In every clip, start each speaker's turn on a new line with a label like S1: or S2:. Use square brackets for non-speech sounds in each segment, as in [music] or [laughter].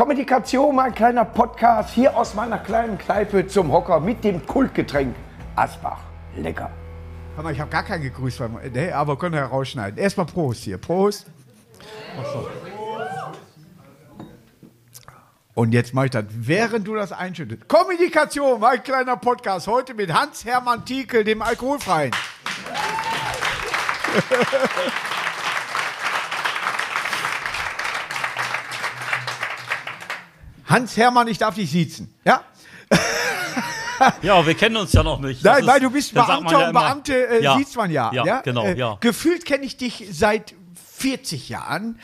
S1: Kommunikation, mein kleiner Podcast hier aus meiner kleinen Kneipe zum Hocker mit dem Kultgetränk Asbach. Lecker.
S2: Hör mal, ich habe gar keinen gegrüßt, nee, aber können wir rausschneiden. Erstmal Prost hier. Prost. Und jetzt mache ich das, während du das einschüttest. Kommunikation, mein kleiner Podcast. Heute mit Hans-Hermann Tiekel, dem Alkoholfreien. [laughs] Hans-Hermann, ich darf dich siezen. Ja? [laughs]
S3: Ja, wir kennen uns ja noch nicht.
S2: Nein,
S3: Das
S2: weil
S3: ist-
S2: du bist
S3: man
S2: Beamter
S3: ja
S2: und. Beamte äh,
S3: Ja.
S2: sieht man ja.
S3: Ja, genau,
S2: Äh,
S3: ja.
S2: Gefühlt kenne ich dich seit 40 Jahren,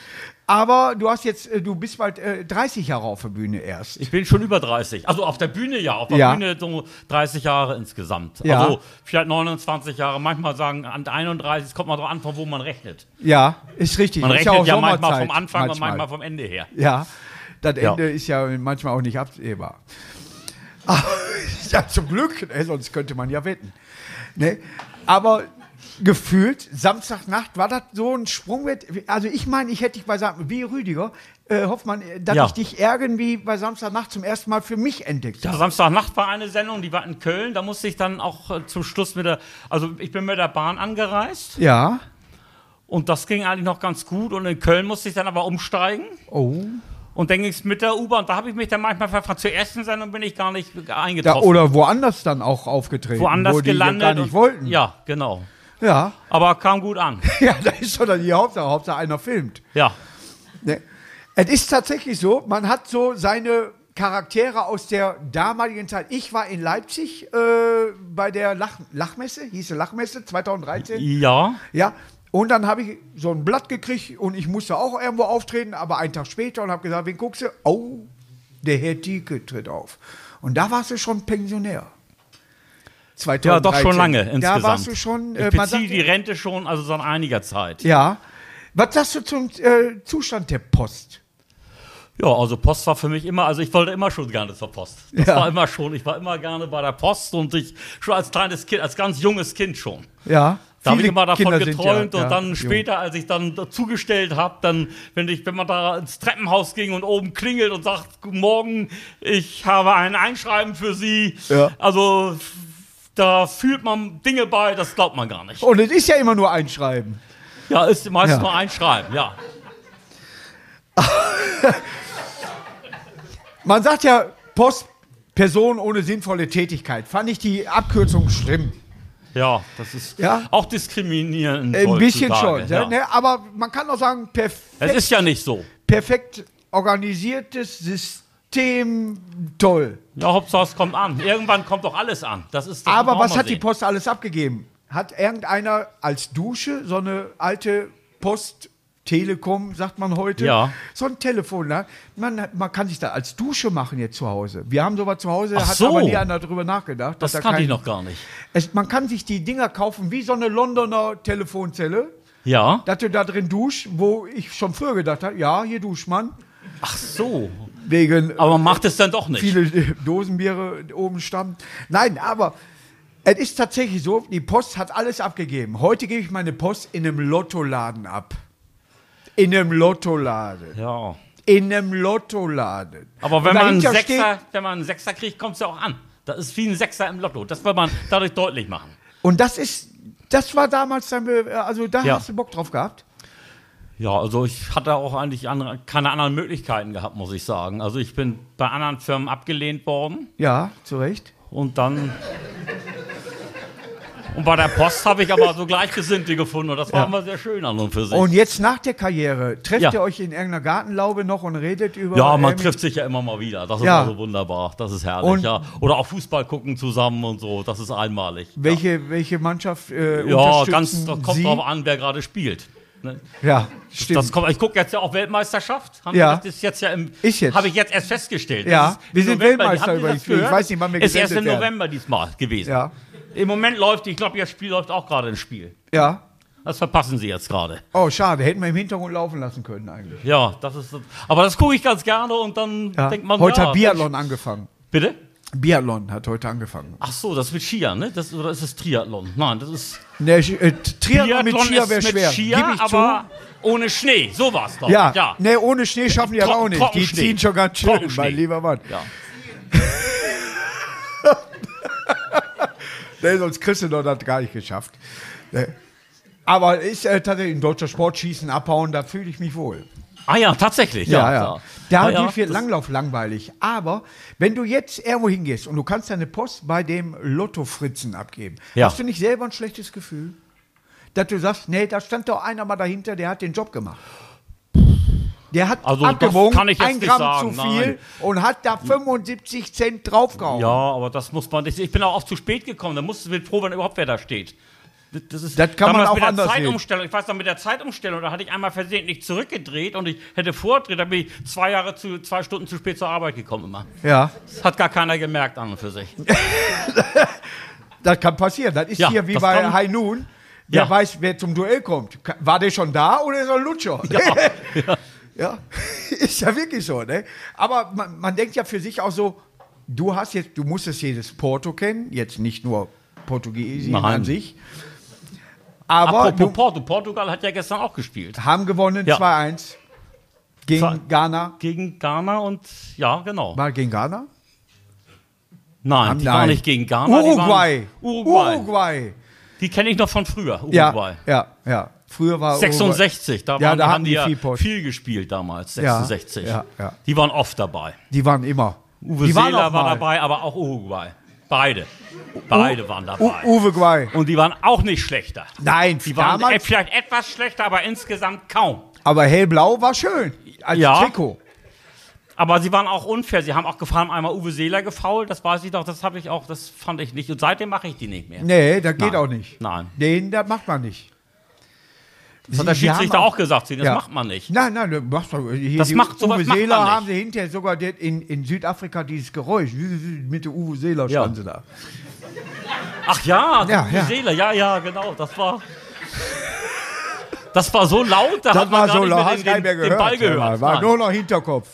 S2: aber du hast jetzt, äh, du bist bald äh, 30 Jahre auf der Bühne erst.
S3: Ich bin schon über 30. Also auf der Bühne ja, auf der
S2: Ja.
S3: Bühne so 30 Jahre insgesamt.
S2: Ja.
S3: Also vielleicht 29 Jahre. Manchmal sagen an 31, es kommt mal drauf an, von wo man rechnet.
S2: Ja, ist richtig.
S3: Man
S2: ist
S3: rechnet ja, manchmal
S2: Sommerzeit
S3: vom Anfang und manchmal vom Ende her.
S2: Ja, das
S3: Ja.
S2: Ende ist ja manchmal auch nicht absehbar. Aber, [laughs] ja, zum Glück, ne, sonst könnte man ja wetten. Ne? Aber gefühlt, Samstagnacht war das so ein Sprungwett. Also ich meine, ich hätte dich bei Sam wie Rüdiger, äh, Hoffmann, äh, dass
S3: Ja.
S2: ich dich irgendwie bei Samstagnacht zum ersten Mal für mich entdeckt
S3: Ja,
S2: habe.
S3: Samstagnacht war eine Sendung, die war in Köln. Da musste ich dann auch äh, zum Schluss mit der, also ich bin mit der Bahn angereist
S2: Ja.
S3: und das ging eigentlich noch ganz gut. Und in Köln musste ich dann aber umsteigen.
S2: Oh.
S3: Und dann ging es mit der U-Bahn. Da habe ich mich dann manchmal verfragt. Zur ersten Sendung bin ich gar nicht
S2: Ja,
S3: eingetroffen.
S2: oder woanders dann auch aufgetreten.
S3: woanders
S2: wo die
S3: gelandet.
S2: gar nicht
S3: und-
S2: wollten.
S3: Ja, genau.
S2: Ja.
S3: Aber kam gut an. [laughs]
S2: Ja, da ist doch dann die Hauptsache. Hauptsache einer filmt.
S3: Ja.
S2: Ne? Es ist tatsächlich so, man hat so seine Charaktere aus der damaligen Zeit. Ich war in Leipzig äh, bei der Lach Lachmesse, hieß sie Lachmesse 2013.
S3: Ja.
S2: Ja, und dann habe ich so ein Blatt gekriegt und ich musste auch irgendwo auftreten, aber einen Tag später und habe gesagt, wen guckst du? Oh, der Herr Dieke tritt auf. Und da warst du schon Pensionär. 2013.
S3: Ja, doch schon lange
S2: Da
S3: insgesamt.
S2: warst du schon, äh,
S3: ich beziehe die Rente schon, also seit einiger Zeit.
S2: Ja. Was sagst du zum äh, Zustand der Post?
S3: Ja, also Post war für mich immer, also ich wollte immer schon gerne zur Post. Das
S2: Ja.
S3: war immer schon, ich war immer gerne bei der Post und ich schon als kleines Kind, als ganz junges Kind schon.
S2: Ja.
S3: Da habe ich immer davon
S2: Kinder
S3: geträumt
S2: ja-
S3: und
S2: ja,
S3: dann
S2: jung.
S3: später, als ich dann dazugestellt habe, dann, wenn ich, wenn man da ins Treppenhaus ging und oben klingelt und sagt, guten Morgen, ich habe ein Einschreiben für Sie.
S2: Ja.
S3: Also da fühlt man Dinge bei, das glaubt man gar nicht.
S2: Und es ist ja immer nur ein Schreiben.
S3: Ja, ist meistens nur Einschreiben, ja. [laughs]
S2: Man sagt ja Post, Person ohne sinnvolle Tätigkeit. Fand ich die Abkürzung schlimm.
S3: Ja, das ist
S2: Ja.
S3: auch diskriminierend.
S2: Ein bisschen schon.
S3: Ja.
S2: Ja. Ne? Aber man kann auch sagen, perfekt,
S3: Es ist ja nicht so.
S2: perfekt organisiertes System, toll.
S3: Ja, Hauptsache es kommt an. Irgendwann kommt doch alles an. Das ist das
S2: Aber was hat die
S3: sehen.
S2: Post alles abgegeben? Hat irgendeiner als Dusche so eine alte Post Telekom, sagt man heute.
S3: Ja.
S2: So ein Telefon, ne? man, man kann sich da als Dusche machen jetzt zu Hause. Wir haben sowas zu Hause,
S3: Ach
S2: hat
S3: so.
S2: aber nie einer darüber nachgedacht.
S3: Das kannte ich noch gar nicht.
S2: Es, man kann sich die Dinger kaufen wie so eine Londoner Telefonzelle,
S3: Ja.
S2: dass du da drin duschst, wo ich schon früher gedacht habe, ja, hier duscht man.
S3: Ach so.
S2: Wegen
S3: Aber man macht es dann doch nicht.
S2: viele Dosenbiere oben stammen. Nein, aber es ist tatsächlich so, die Post hat alles abgegeben. Heute gebe ich meine Post in einem Lottoladen ab. In einem Lottoladen.
S3: Ja.
S2: In einem Lottoladen.
S3: Aber wenn man, einen Sechser, wenn man einen Sechster kriegt, kommt es ja auch an. Das ist wie ein Sechser im Lotto. Das will man dadurch deutlich machen.
S2: Und das ist, das war damals dann, äh, also da
S3: Ja.
S2: hast du Bock drauf gehabt.
S3: Ja, also ich hatte auch eigentlich andere, keine anderen Möglichkeiten gehabt, muss ich sagen. Also ich bin bei anderen Firmen abgelehnt worden
S2: Ja, zu Recht.
S3: und dann. Und bei der Post habe ich aber so Gleichgesinnte gefunden und das war immer sehr schön an und für sich.
S2: Und jetzt nach der Karriere, trefft
S3: Ja.
S2: ihr euch in irgendeiner Gartenlaube noch und redet über.
S3: ja, man trifft sich ja immer mal wieder. Das ist
S2: Ja.
S3: also wunderbar. Das ist herrlich.
S2: Und-
S3: ja. Oder auch Fußball gucken zusammen und so. Das ist einmalig.
S2: Welche, welche Mannschaft äh,
S3: Ja, ganz, das kommt
S2: Sie?
S3: drauf an, wer gerade spielt. Ne?
S2: Ja, stimmt.
S3: Das kommt, ich gucke jetzt ja auch Weltmeisterschaft. Haben
S2: Ja.
S3: Das ist jetzt ja im.
S2: Ist jetzt.
S3: Habe ich jetzt erst festgestellt.
S2: Ja, wir sind
S3: November.
S2: Weltmeister übrigens. Ich weiß nicht, wann wir
S3: Ist erst im. November diesmal gewesen.
S2: ja,
S3: Im Moment läuft, ich glaube, das Spiel läuft auch gerade ins Spiel.
S2: ja.
S3: Das verpassen Sie jetzt gerade.
S2: Oh, schade. Hätten wir im Hintergrund laufen lassen können eigentlich.
S3: Ja, das ist. Aber das gucke ich ganz gerne und dann
S2: Ja.
S3: denkt man.
S2: Heute
S3: ja,
S2: hat Biathlon angefangen.
S3: Bitte?
S2: Biathlon hat heute angefangen.
S3: Ach so, das mit Skier, ne? Das, oder ist es Triathlon? Nein, das ist.
S2: Ne, äh, Triathlon mit
S3: Biathlon
S2: Skier
S3: ist
S2: wäre
S3: mit
S2: schwer.
S3: Skier,
S2: Gib ich
S3: aber ohne Schnee. So war's doch.
S2: zu. Ja,
S3: ja.
S2: Ne, ohne Schnee schaffen die aber auch nicht. Die ziehen schon ganz schön, mein lieber Mann.
S3: Ja. [laughs]
S2: Ne, sonst kriegst du doch das gar nicht geschafft. Ne. Aber ist äh, tatsächlich ein deutscher Sport, Schießen, Abhauen, da fühle ich mich wohl.
S3: Ah ja, tatsächlich.
S2: Ja,
S3: Ja,
S2: ja. Da
S3: ja,
S2: wird Langlauf langweilig. Aber wenn du jetzt irgendwo hingehst und du kannst deine Post bei dem Lotto-Fritzen abgeben,
S3: Ja.
S2: hast du nicht selber ein schlechtes Gefühl? Dass du sagst, nee, da stand doch einer mal dahinter, der hat den Job gemacht. Der hat
S3: Also, das
S2: abgewogen,
S3: kann ich jetzt
S2: ein Gramm
S3: sagen,
S2: zu viel
S3: nein.
S2: und hat da 75 Cent draufgehauen.
S3: Ja, aber das muss man nicht. Ich bin auch oft zu spät gekommen. Da musst du mit froh, wenn überhaupt wer da steht. Das, das, ist,
S2: Das kann man auch
S3: mit der
S2: anders sehen.
S3: Zeitumstellung. Ich weiß noch, mit der Zeitumstellung, da hatte ich einmal versehentlich zurückgedreht und ich hätte vordreht, da bin ich zwei Jahre zu, zwei Stunden zu spät zur Arbeit gekommen immer.
S2: ja.
S3: Das hat gar keiner gemerkt an und für sich. [laughs]
S2: Das kann passieren. Das ist
S3: Ja,
S2: hier wie
S3: das
S2: bei
S3: kann-
S2: High Noon. Wer
S3: Ja.
S2: weiß, wer zum Duell kommt. War der schon da oder ist er ein Lutscher? Ja, [laughs] ja. [laughs] ist ja wirklich so. Ne? Aber man, man denkt ja für sich auch so, du hast jetzt, du musstest jedes Porto kennen, jetzt nicht nur Portugiesien
S3: Nein.
S2: an sich. Aber
S3: Apropos Porto. Portugal hat ja gestern auch gespielt.
S2: haben gewonnen
S3: Ja.
S2: 2-1 gegen
S3: Zwei-
S2: Ghana.
S3: Gegen Ghana und ja, genau.
S2: War gegen Ghana?
S3: Nein, die
S2: Nein.
S3: waren nicht gegen Ghana.
S2: Uruguay.
S3: Uruguay.
S2: Uruguay.
S3: die kenne ich noch von früher.
S2: Ja,
S3: Uruguay.
S2: ja, ja. Früher war Uruguay.
S3: 66, da,
S2: Ja,
S3: waren,
S2: da
S3: haben die
S2: die
S3: ja
S2: viel
S3: gespielt damals,
S2: Ja,
S3: 66.
S2: ja, ja.
S3: Die waren oft dabei.
S2: Die waren immer.
S3: Uwe
S2: die
S3: Seeler war dabei, aber auch Uruguay. Beide. Beide waren
S2: U
S3: dabei.
S2: Uruguay.
S3: Und die waren auch nicht schlechter.
S2: Nein,
S3: Die waren
S2: damals,
S3: e- vielleicht etwas schlechter, aber insgesamt kaum.
S2: aber hellblau war schön. Als
S3: Ja.
S2: Trikot.
S3: Aber sie waren auch unfair. Sie haben auch gefahren, einmal Uwe Seeler gefault, das weiß ich doch, das habe ich auch, das fand ich nicht. Und seitdem mache ich die nicht mehr.
S2: Nee, das geht
S3: Nein.
S2: auch nicht.
S3: Nein.
S2: Den, das macht man nicht.
S3: Das hat der Schiedsrichter auch gesagt, das
S2: Ja.
S3: macht man nicht.
S2: Nein, nein, das macht doch. Hier
S3: Das
S2: die
S3: macht- sowas
S2: Uwe
S3: macht man
S2: Seeler
S3: nicht.
S2: haben sie hinterher sogar in, in Südafrika dieses Geräusch. Mit der Uwe Seeler
S3: Ja.
S2: standen sie da.
S3: Ach ja,
S2: Ja,
S3: Uwe
S2: ja.
S3: Seeler, ja, ja, genau, das war... Das war so laut, da
S2: Das
S3: hat man gar
S2: so
S3: nicht
S2: laut,
S3: mehr den,
S2: nicht
S3: den,
S2: gehört.
S3: den Ball gehört.
S2: War
S3: Nein.
S2: nur noch Hinterkopf.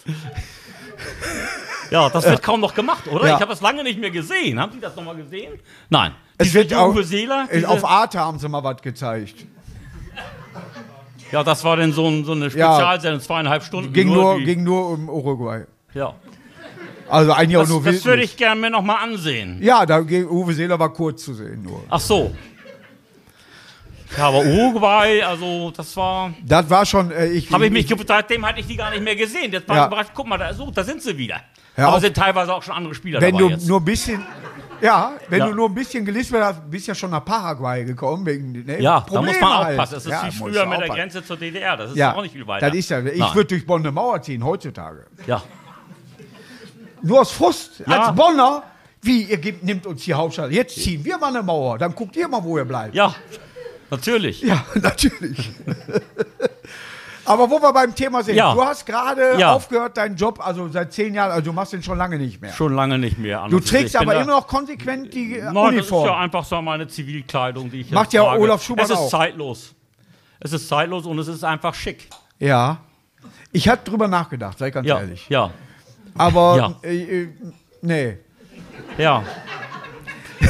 S3: Ja, das wird kaum noch gemacht, oder?
S2: Ja.
S3: Ich habe das lange nicht mehr gesehen. Haben Sie das noch mal gesehen? Nein.
S2: Es
S3: Diese
S2: wird auch,
S3: Seeler?
S2: auf Arte haben sie mal was gezeigt.
S3: Ja, das war denn so, ein, so eine Spezialsendung, zweieinhalb Stunden.
S2: Ging nur,
S3: die-
S2: ging nur um Uruguay.
S3: ja.
S2: Also eigentlich auch
S3: Das,
S2: nur
S3: das würde ich gerne mir noch mal ansehen.
S2: Ja, da ging Uwe Seeler war kurz zu sehen nur.
S3: Ach so. Ja, aber Uruguay, also das war...
S2: Das war schon, äh, ich.
S3: Habe ich mich, seitdem hatte ich die gar nicht mehr gesehen. Jetzt war
S2: Ja.
S3: ich überrascht, guck mal, da, so, da sind sie wieder.
S2: Hör
S3: aber sind teilweise auch schon andere Spieler
S2: Wenn
S3: dabei
S2: du
S3: jetzt.
S2: nur ein bisschen. Ja, wenn
S3: Ja.
S2: du nur ein bisschen gelistet hast, bist ja schon nach Paraguay gekommen. Wegen, ne,
S3: ja, da
S2: Probleme
S3: muss man
S2: halt.
S3: aufpassen. Das ist
S2: Ja,
S3: wie früher mit der. Grenze zur DDR. Das ist
S2: Ja,
S3: auch nicht viel weiter.
S2: das ist ja. Ich würde durch Bonn eine Mauer ziehen heutzutage.
S3: Ja.
S2: Nur aus Frust. Als Bonner, wie, ihr gebt, nimmt uns die Hauptstadt. Jetzt ziehen wir mal eine Mauer. Dann guckt ihr mal, wo ihr bleibt.
S3: ja, natürlich.
S2: Ja, [laughs] natürlich. Aber wo wir beim Thema sind,
S3: Ja.
S2: du hast gerade
S3: Ja.
S2: aufgehört, deinen Job, also seit zehn Jahren, also du machst den schon lange nicht mehr.
S3: Schon lange nicht mehr.
S2: Du trägst aber immer noch konsequent die äh,
S3: Nein, das ist
S2: Uniform.
S3: ja einfach so meine Zivilkleidung, die ich jetzt
S2: Macht ja
S3: trage.
S2: Olaf Schubert
S3: Es ist
S2: auch.
S3: zeitlos. Es ist zeitlos und es ist einfach schick.
S2: Ja. Ich hatte drüber nachgedacht, sei ganz
S3: Ja,
S2: ehrlich.
S3: ja,
S2: Aber,
S3: Ja.
S2: äh, äh, nee.
S3: ja.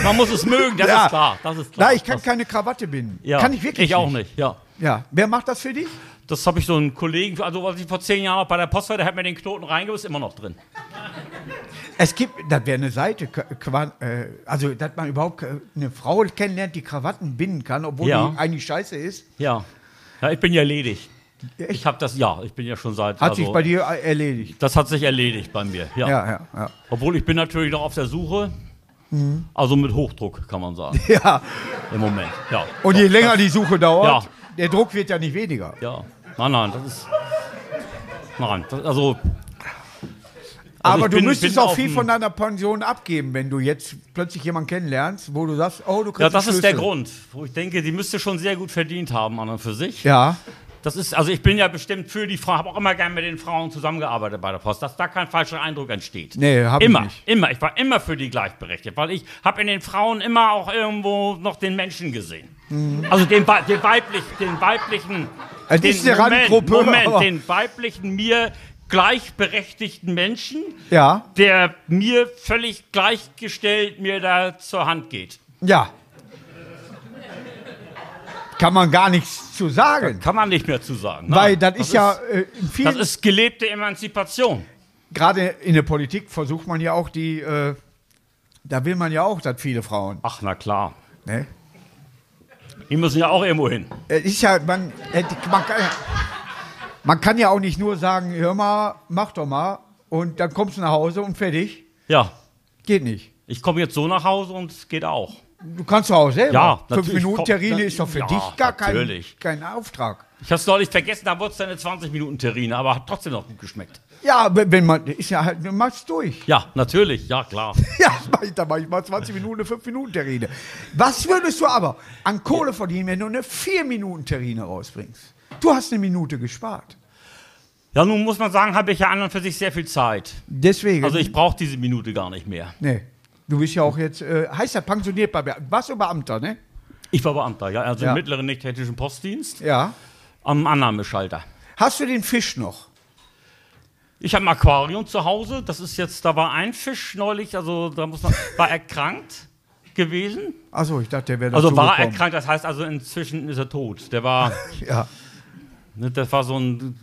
S3: Man muss es mögen, das
S2: Ja.
S3: ist klar. Das ist klar.
S2: Nein, ich kann
S3: das,
S2: keine Krawatte binden.
S3: ja.
S2: Kann ich wirklich
S3: Ich auch nicht, ja.
S2: Ja. Wer macht das für dich?
S3: Das habe ich so einen Kollegen, also als ich vor zehn Jahren noch bei der Post war, der hat mir den Knoten reingehauen, ist immer noch drin.
S2: Es gibt, das wäre eine Seite, äh, also, dass man überhaupt äh, eine Frau kennenlernt, die Krawatten binden kann, obwohl
S3: Ja.
S2: die eigentlich scheiße ist.
S3: Ja. Ja, ich bin ja ledig.
S2: Echt?
S3: Ich habe das, ja, ich bin ja schon seit.
S2: Hat
S3: also,
S2: sich bei dir äh, erledigt.
S3: Das hat sich erledigt bei mir, ja.
S2: Ja, ja, ja.
S3: Obwohl ich bin natürlich noch auf der Suche.
S2: Mhm.
S3: Also mit Hochdruck, kann man sagen. [laughs]
S2: Ja.
S3: Im Moment, ja.
S2: Und je länger die Suche dauert,
S3: Ja.
S2: Der Druck wird ja nicht weniger.
S3: Ja. Nein, nein, das ist. Nein, das, also.
S2: Aber
S3: ich
S2: du
S3: bin-
S2: müsstest
S3: bin
S2: auch viel von deiner Pension abgeben, wenn du jetzt plötzlich jemanden kennenlernst, wo du sagst, oh, du kriegst
S3: Ja, das ist der. Grund, wo ich denke, die müsste schon sehr gut verdient haben an und für sich.
S2: Ja.
S3: Das ist, also ich bin ja bestimmt für die Frau, habe auch immer gern mit den Frauen zusammengearbeitet bei der Post, dass da kein falscher Eindruck entsteht.
S2: Nee, hab ich
S3: immer,
S2: nicht.
S3: immer. Ich war immer für die gleichberechtigt, weil ich habe in den Frauen immer auch irgendwo noch den Menschen gesehen. Also den, den, weiblich, den weiblichen,
S2: Es
S3: den,
S2: ist Randgruppe,
S3: Moment,
S2: aber-
S3: den weiblichen mir gleichberechtigten Menschen,
S2: Ja,
S3: der mir völlig gleichgestellt mir da zur Hand geht.
S2: ja. Kann man gar nichts zu sagen.
S3: Kann man nicht mehr zu sagen.
S2: Weil
S3: Nein,
S2: das, ist ja äh, in
S3: Das ist gelebte Emanzipation.
S2: gerade in der Politik versucht man ja auch die, äh, da will man ja auch, dass viele Frauen.
S3: Ach, na klar.
S2: Ne?
S3: Die müssen ja auch irgendwo hin.
S2: Es ist ja, man, man, kann, ja- man kann ja auch nicht nur sagen, hör mal, mach doch mal und dann kommst du nach Hause und fertig.
S3: Ja,
S2: Geht nicht.
S3: ich komme jetzt so nach Hause und es geht auch.
S2: Du kannst doch auch selber.
S3: Ja,
S2: Fünf. Minuten Terrine ist doch für
S3: ja,
S2: dich gar kein, kein Auftrag.
S3: Ich hab's neulich vergessen, da wurde es deine 20 Minuten Terrine, aber hat trotzdem noch gut geschmeckt.
S2: Ja, wenn man, ist ja halt, du machst durch.
S3: Ja, natürlich, ja klar. [laughs]
S2: Ja, mach ich, da mach ich mal 20 Minuten, eine 5 Minuten Terrine. Was würdest du aber an Kohle verdienen, wenn du eine 4 Minuten Terrine rausbringst? Du hast eine Minute gespart.
S3: Ja, nun muss man sagen, habe ich ja an und für sich sehr viel Zeit.
S2: Deswegen.
S3: Also ich brauche diese Minute gar nicht mehr.
S2: Nee. Du bist ja auch jetzt, äh, heißt ja pensioniert bei Beamten. Warst du Beamter, ne?
S3: Ich war Beamter, ja, also
S2: Ja.
S3: im mittleren nicht-technischen Postdienst
S2: Ja.
S3: am Annahmeschalter.
S2: Hast du den Fisch noch?
S3: Ich habe ein Aquarium zu Hause. Das ist jetzt, da war ein Fisch neulich, also da muss man, war erkrankt gewesen.
S2: Achso, ich dachte, der wäre
S3: Also
S2: dazu
S3: war
S2: gekommen.
S3: erkrankt, das heißt also inzwischen ist er tot. Der war, [laughs]
S2: Ja.
S3: ne, das war so ein,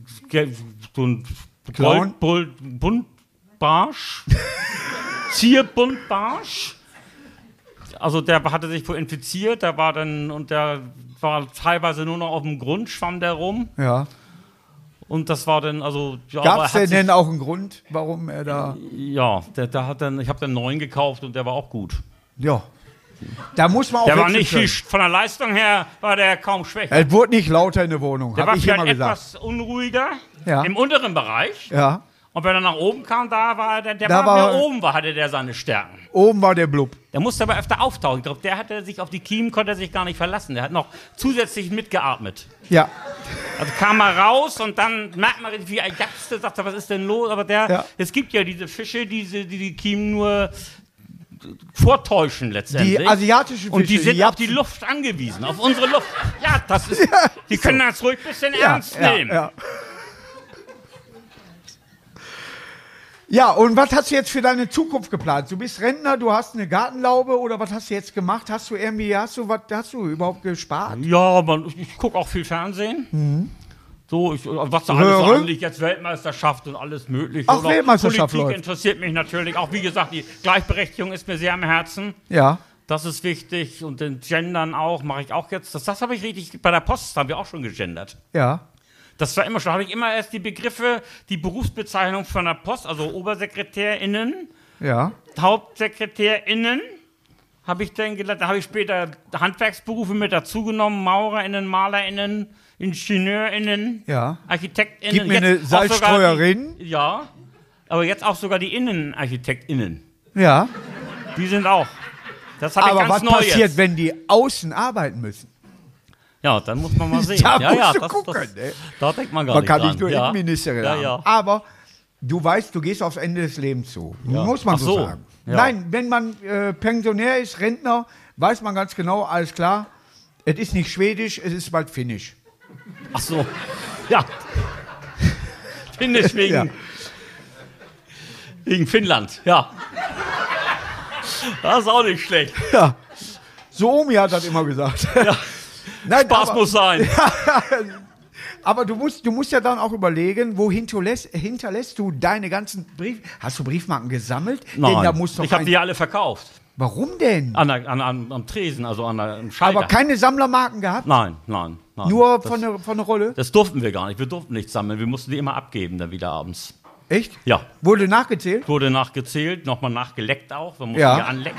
S3: so ein
S2: Clown?
S3: Gold, Bull- Buntbarsch, [laughs] Zierbuntbarsch. Also der hatte sich wohl infiziert, der war dann, und der war teilweise nur noch auf dem Grund, schwamm der rum.
S2: ja.
S3: Und das war dann, also, ja,
S2: Gab es
S3: er
S2: denn, denn auch einen Grund, warum er da.
S3: Ja, der, der hat dann, ich habe dann neuen gekauft und der war auch gut.
S2: Ja. Da muss man auch
S3: Der war nicht viel, von der Leistung her war der kaum schwächer.
S2: Es wurde nicht lauter in der Wohnung,
S3: Der
S2: habe
S3: war
S2: ich immer gesagt.
S3: etwas unruhiger
S2: Ja.
S3: im unteren Bereich.
S2: Ja.
S3: Und wenn er nach oben kam, da war der, der
S2: Da
S3: war,
S2: war-
S3: wer oben war, hatte der seine Stärken.
S2: Oben war der Blub.
S3: Der musste aber öfter auftauchen. Ich glaube, der hatte sich auf die Kiemen, konnte er sich gar nicht verlassen. Der hat noch zusätzlich mitgeatmet.
S2: Ja.
S3: Also kam er raus und dann merkt man wie er japste, sagt er, was ist denn los? Aber der,
S2: Ja.
S3: es gibt ja diese Fische, diese, die die Kiemen nur vortäuschen letztendlich.
S2: Die asiatischen Fische.
S3: Und die sind auf die. Luft angewiesen, auf unsere Luft. Ja, das ist. [laughs] die können das ruhig ein bisschen
S2: ja,
S3: ernst
S2: ja,
S3: nehmen.
S2: Ja. ja, und was hast du jetzt für deine Zukunft geplant? Du bist Rentner, du hast eine Gartenlaube oder was hast du jetzt gemacht? Hast du irgendwie, hast du was, hast du überhaupt gespart?
S3: Ja, man, ich, ich gucke auch viel Fernsehen. So, ich, was da alles so anliegt, jetzt Weltmeisterschaft und alles mögliche. Auch
S2: Weltmeisterschaft
S3: Politik
S2: läuft.
S3: interessiert mich natürlich. Auch wie gesagt, die Gleichberechtigung ist mir sehr am Herzen.
S2: Ja.
S3: Das ist wichtig. Und den Gendern auch, mache ich auch jetzt. Das, das habe ich richtig, bei der Post haben wir auch schon gegendert.
S2: Ja.
S3: Das war immer schon, habe ich immer erst die Begriffe, die Berufsbezeichnung von der Post, also ObersekretärInnen,
S2: Ja.
S3: HauptsekretärInnen, habe ich dann gelernt. Da habe ich später Handwerksberufe mit dazugenommen, MaurerInnen, MalerInnen, IngenieurInnen,
S2: Ja.
S3: ArchitektInnen.
S2: Gib mir
S3: Jetzt
S2: eine Salzstreuerin.
S3: Die, ja, aber jetzt auch sogar die InnenarchitektInnen.
S2: Ja.
S3: Die sind auch. Das habe ich
S2: Aber
S3: ganz
S2: was
S3: neu
S2: passiert,
S3: jetzt.
S2: wenn die außen arbeiten müssen?
S3: Ja, dann muss man mal [laughs] sehen.
S2: Da
S3: ja,
S2: musst
S3: ja,
S2: du
S3: das,
S2: gucken,
S3: das,
S2: ne?
S3: Da denkt man gar
S2: Man
S3: nicht
S2: kann
S3: dran.
S2: nicht nur
S3: ja.
S2: Innenministerin
S3: Ja, ja.
S2: Aber du weißt, du gehst aufs Ende des Lebens zu. Muss man so,
S3: so,
S2: sagen.
S3: ja.
S2: Nein, wenn man äh, Pensionär ist, Rentner, weiß man ganz genau, alles klar, es ist nicht Schwedisch, es ist bald Finnisch.
S3: Ach so. Ja. Finnisch wegen,
S2: Ja.
S3: wegen Finnland, ja. Das ist auch nicht schlecht.
S2: Ja. So Omi hat das immer gesagt. [laughs] Nein,
S3: Spaß
S2: aber,
S3: muss sein. [laughs]
S2: aber du musst, du musst ja dann auch überlegen, wo hinterlässt, hinterlässt du deine ganzen Briefe? Hast du Briefmarken gesammelt? Denn da muss doch
S3: ich habe die alle verkauft.
S2: Warum denn?
S3: An der, an, an, am Tresen, also an der, am Schalter.
S2: Aber keine Sammlermarken gehabt?
S3: nein, nein, nein.
S2: Nur
S3: das,
S2: von der, von der Rolle?
S3: Das durften wir gar nicht. Wir durften nichts sammeln. Wir mussten die immer abgeben dann wieder abends.
S2: Echt?
S3: Ja.
S2: Wurde nachgezählt?
S3: Wurde nachgezählt, nochmal nachgeleckt auch. Wir mussten
S2: Ja.
S3: die anlecken.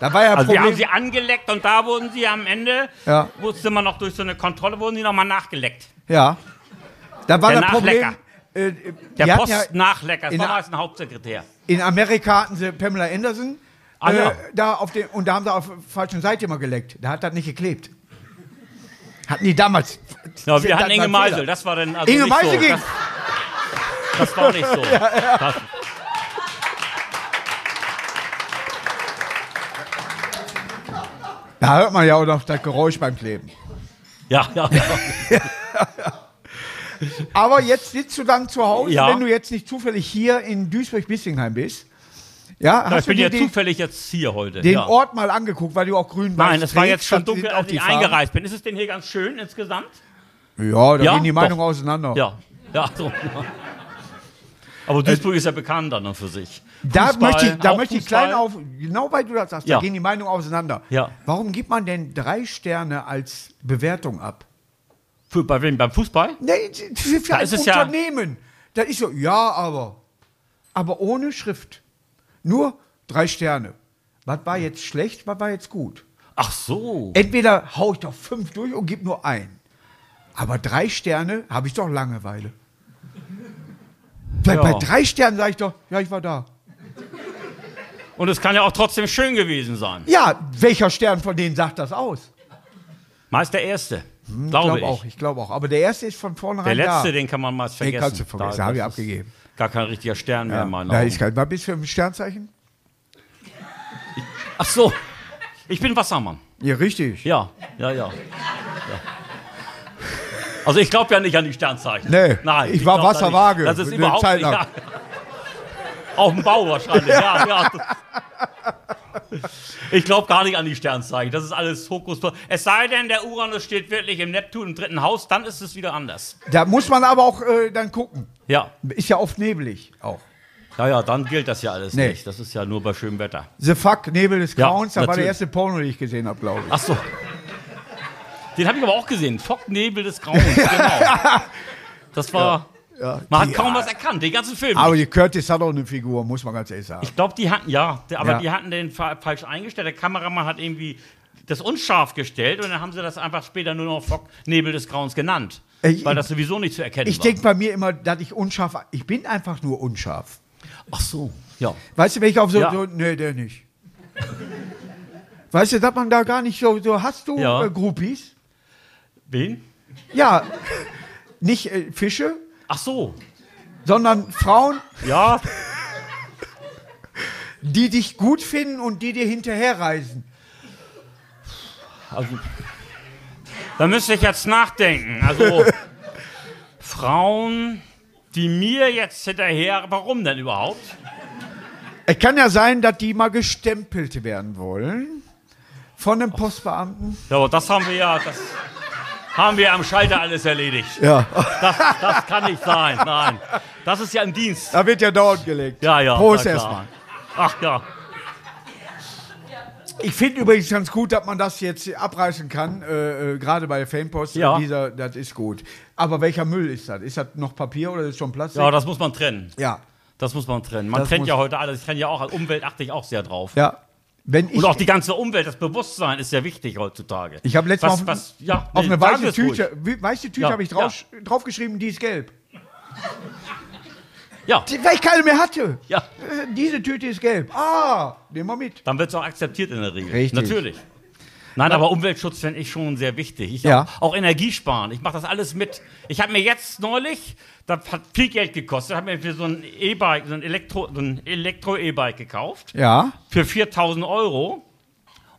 S2: Da war ja
S3: Also
S2: Problem.
S3: haben sie angeleckt und da wurden sie am Ende,
S2: Ja.
S3: musste man noch durch so eine Kontrolle, wurden sie nochmal nachgeleckt.
S2: ja. Da war
S3: Der
S2: das Problem. Äh,
S3: Der
S2: die ja,
S3: Postnachlecker, das
S2: in
S3: war ein Hauptsekretär.
S2: in Amerika hatten sie Pamela Anderson.
S3: Ah,
S2: äh,
S3: ja.
S2: da auf den, und da haben sie auf der falschen Seite immer geleckt. Da hat das nicht geklebt. Hatten die damals. [laughs]
S3: Ja, wir hatten Inge Meisel, das war dann also
S2: Inge Meisel
S3: so.
S2: ging.
S3: Das, das war nicht so. [laughs] Das,
S2: Da hört man ja auch noch das Geräusch beim Kleben.
S3: ja, ja, ja. [laughs]
S2: Aber jetzt sitzt du dann zu Hause,
S3: Ja.
S2: wenn du jetzt nicht zufällig hier in Duisburg-Bissingheim bist. Ja,
S3: Ja,
S2: hast
S3: ich bin ja zufällig jetzt hier heute.
S2: den
S3: ja.
S2: Ort mal angeguckt, weil du auch grün warst?
S3: Nein, es war jetzt schon dunkel, als ich
S2: Farben.
S3: eingereist bin. Ist es denn hier ganz schön insgesamt?
S2: Ja, da
S3: Ja,
S2: gehen die Meinungen auseinander.
S3: Ja, ja, so. Aber Duisburg ist ja bekannt dann für sich.
S2: Da
S3: Fußball,
S2: möchte ich, da möchte ich
S3: Fußball.
S2: klein auf, genau weil du das sagst,
S3: Ja.
S2: da gehen die Meinungen auseinander.
S3: Ja.
S2: Warum gibt man denn drei Sterne als Bewertung ab?
S3: Für, bei wem? Beim Fußball?
S2: Nee, für, für
S3: Da
S2: ein
S3: es ja-
S2: Unternehmen. Da ist so, ja, aber. Aber ohne Schrift. Nur drei Sterne. Was war jetzt schlecht, was war jetzt gut?
S3: Ach so.
S2: Entweder hau ich doch fünf durch und gib nur ein. Aber drei Sterne habe ich doch Langeweile. Bei,
S3: Ja.
S2: bei drei Sternen sage ich doch, ja, ich war da.
S3: Und es kann ja auch trotzdem schön gewesen sein.
S2: Ja, welcher Stern von denen sagt das aus?
S3: Meist der erste.
S2: Ich
S3: glaube
S2: glaube
S3: ich.
S2: auch, ich glaube auch. Aber der erste ist von
S3: Der
S2: vornherein
S3: letzte,
S2: da.
S3: den kann man meist
S2: Den
S3: vergessen.
S2: kannst du vergessen,
S3: Da-
S2: habe ich abgegeben.
S3: Gar kein richtiger Stern mehr
S2: Ja,
S3: in meinen
S2: da
S3: Augen.
S2: bist du für ein Sternzeichen?
S3: Ach so. Ich bin Wassermann.
S2: Ja, richtig.
S3: Ja, ja, ja. ja. Also ich glaube ja nicht an die Sternzeichen.
S2: Nee,
S3: Nein.
S2: ich war
S3: da nicht.
S2: Wasserwaage,
S3: Das ist überhaupt
S2: Zeit
S3: nicht.
S2: lang.
S3: Ja. Auf dem Bau wahrscheinlich. [laughs] ja. Ja, Ich glaube gar nicht an die Sternzeichen. Das ist alles Hokus. Es sei denn, der Uranus steht wirklich im Neptun im dritten Haus, dann ist es wieder anders.
S2: Da muss man aber auch äh, dann gucken.
S3: Ja.
S2: Ist ja oft nebelig auch.
S3: Ja, ja, dann gilt das ja alles
S2: Nee.
S3: nicht. Das ist ja nur bei schönem Wetter.
S2: The Fuck, Nebel des
S3: Ja,
S2: Grauens, das war der erste Porno, den ich gesehen habe, glaube ich.
S3: Ach so. Den habe ich aber auch gesehen. Focknebel des Grauens, genau. [laughs] Das war.
S2: Ja,
S3: Man hat kaum was erkannt, den ganzen Film.
S2: Aber die Curtis hat auch eine Figur, muss man ganz ehrlich sagen.
S3: Ich glaube, die hatten, ja, aber
S2: Ja.
S3: die hatten den fa falsch eingestellt. Der Kameramann hat irgendwie das unscharf gestellt und dann haben sie das einfach später nur noch Fock Nebel des Grauens genannt.
S2: Ich-
S3: weil das sowieso nicht zu erkennen
S2: Ich
S3: war.
S2: denke bei mir immer, dass ich unscharf, ich bin einfach nur unscharf.
S3: Ach so, ja.
S2: Weißt du, wenn ich auf so,
S3: Ja.
S2: so nee, der nicht. Weißt du, dass man da gar nicht so, so hast du
S3: Ja.
S2: äh, Groupies?
S3: Wen?
S2: Ja, nicht äh, Fische,
S3: Ach so,
S2: sondern Frauen,
S3: ja.
S2: die dich gut finden und die dir hinterherreisen.
S3: Also, da müsste ich jetzt nachdenken. Also, [laughs] Frauen, die mir jetzt hinterher, warum denn überhaupt?
S2: Es kann ja sein, dass die mal gestempelt werden wollen von einem Postbeamten.
S3: Ja, aber das haben wir ja, das haben wir am Schalter alles erledigt.
S2: Ja.
S3: Das, das kann nicht sein, nein. Das ist ja im Dienst.
S2: Da wird ja dauernd gelegt.
S3: Ja, ja.
S2: Prost erstmal.
S3: Ach ja.
S2: Ich finde übrigens ganz gut, dass man das jetzt abreißen kann, äh, äh, gerade bei der Fanpost.
S3: Ja.
S2: Dieser, das ist gut. Aber welcher Müll ist das? Ist das noch Papier oder ist das schon Plastik?
S3: Ja, das muss man trennen.
S2: ja.
S3: Das muss man trennen. Man
S2: Das
S3: trennt ja heute alles. Ich trenne ja auch, als Umwelt achte ich auch sehr drauf.
S2: Ja. Ich,
S3: Und auch die ganze Umwelt, das Bewusstsein ist sehr wichtig heutzutage.
S2: ich habe letztes Mal auf,
S3: was, ja,
S2: auf
S3: nee,
S2: eine weiße. Tüte, weiße Tüte
S3: Ja,
S2: habe ich drauf, draufgeschrieben, die ist gelb.
S3: Ja,
S2: Die- Weil ich keine mehr hatte.
S3: ja.
S2: Äh, Diese Tüte ist gelb. Ah, nehmen wir mit.
S3: Dann wird es auch akzeptiert in der Regel.
S2: Richtig.
S3: Natürlich. Nein, aber Umweltschutz finde ich schon sehr wichtig. Ich
S2: Ja.
S3: auch, auch Energiesparen. Ich mache das alles mit. Ich habe mir jetzt neulich, das hat viel Geld gekostet, habe mir für so ein E-Bike, so ein Elektro, so ein Elektro-E-Bike gekauft
S2: Ja.
S3: für 4000 Euro.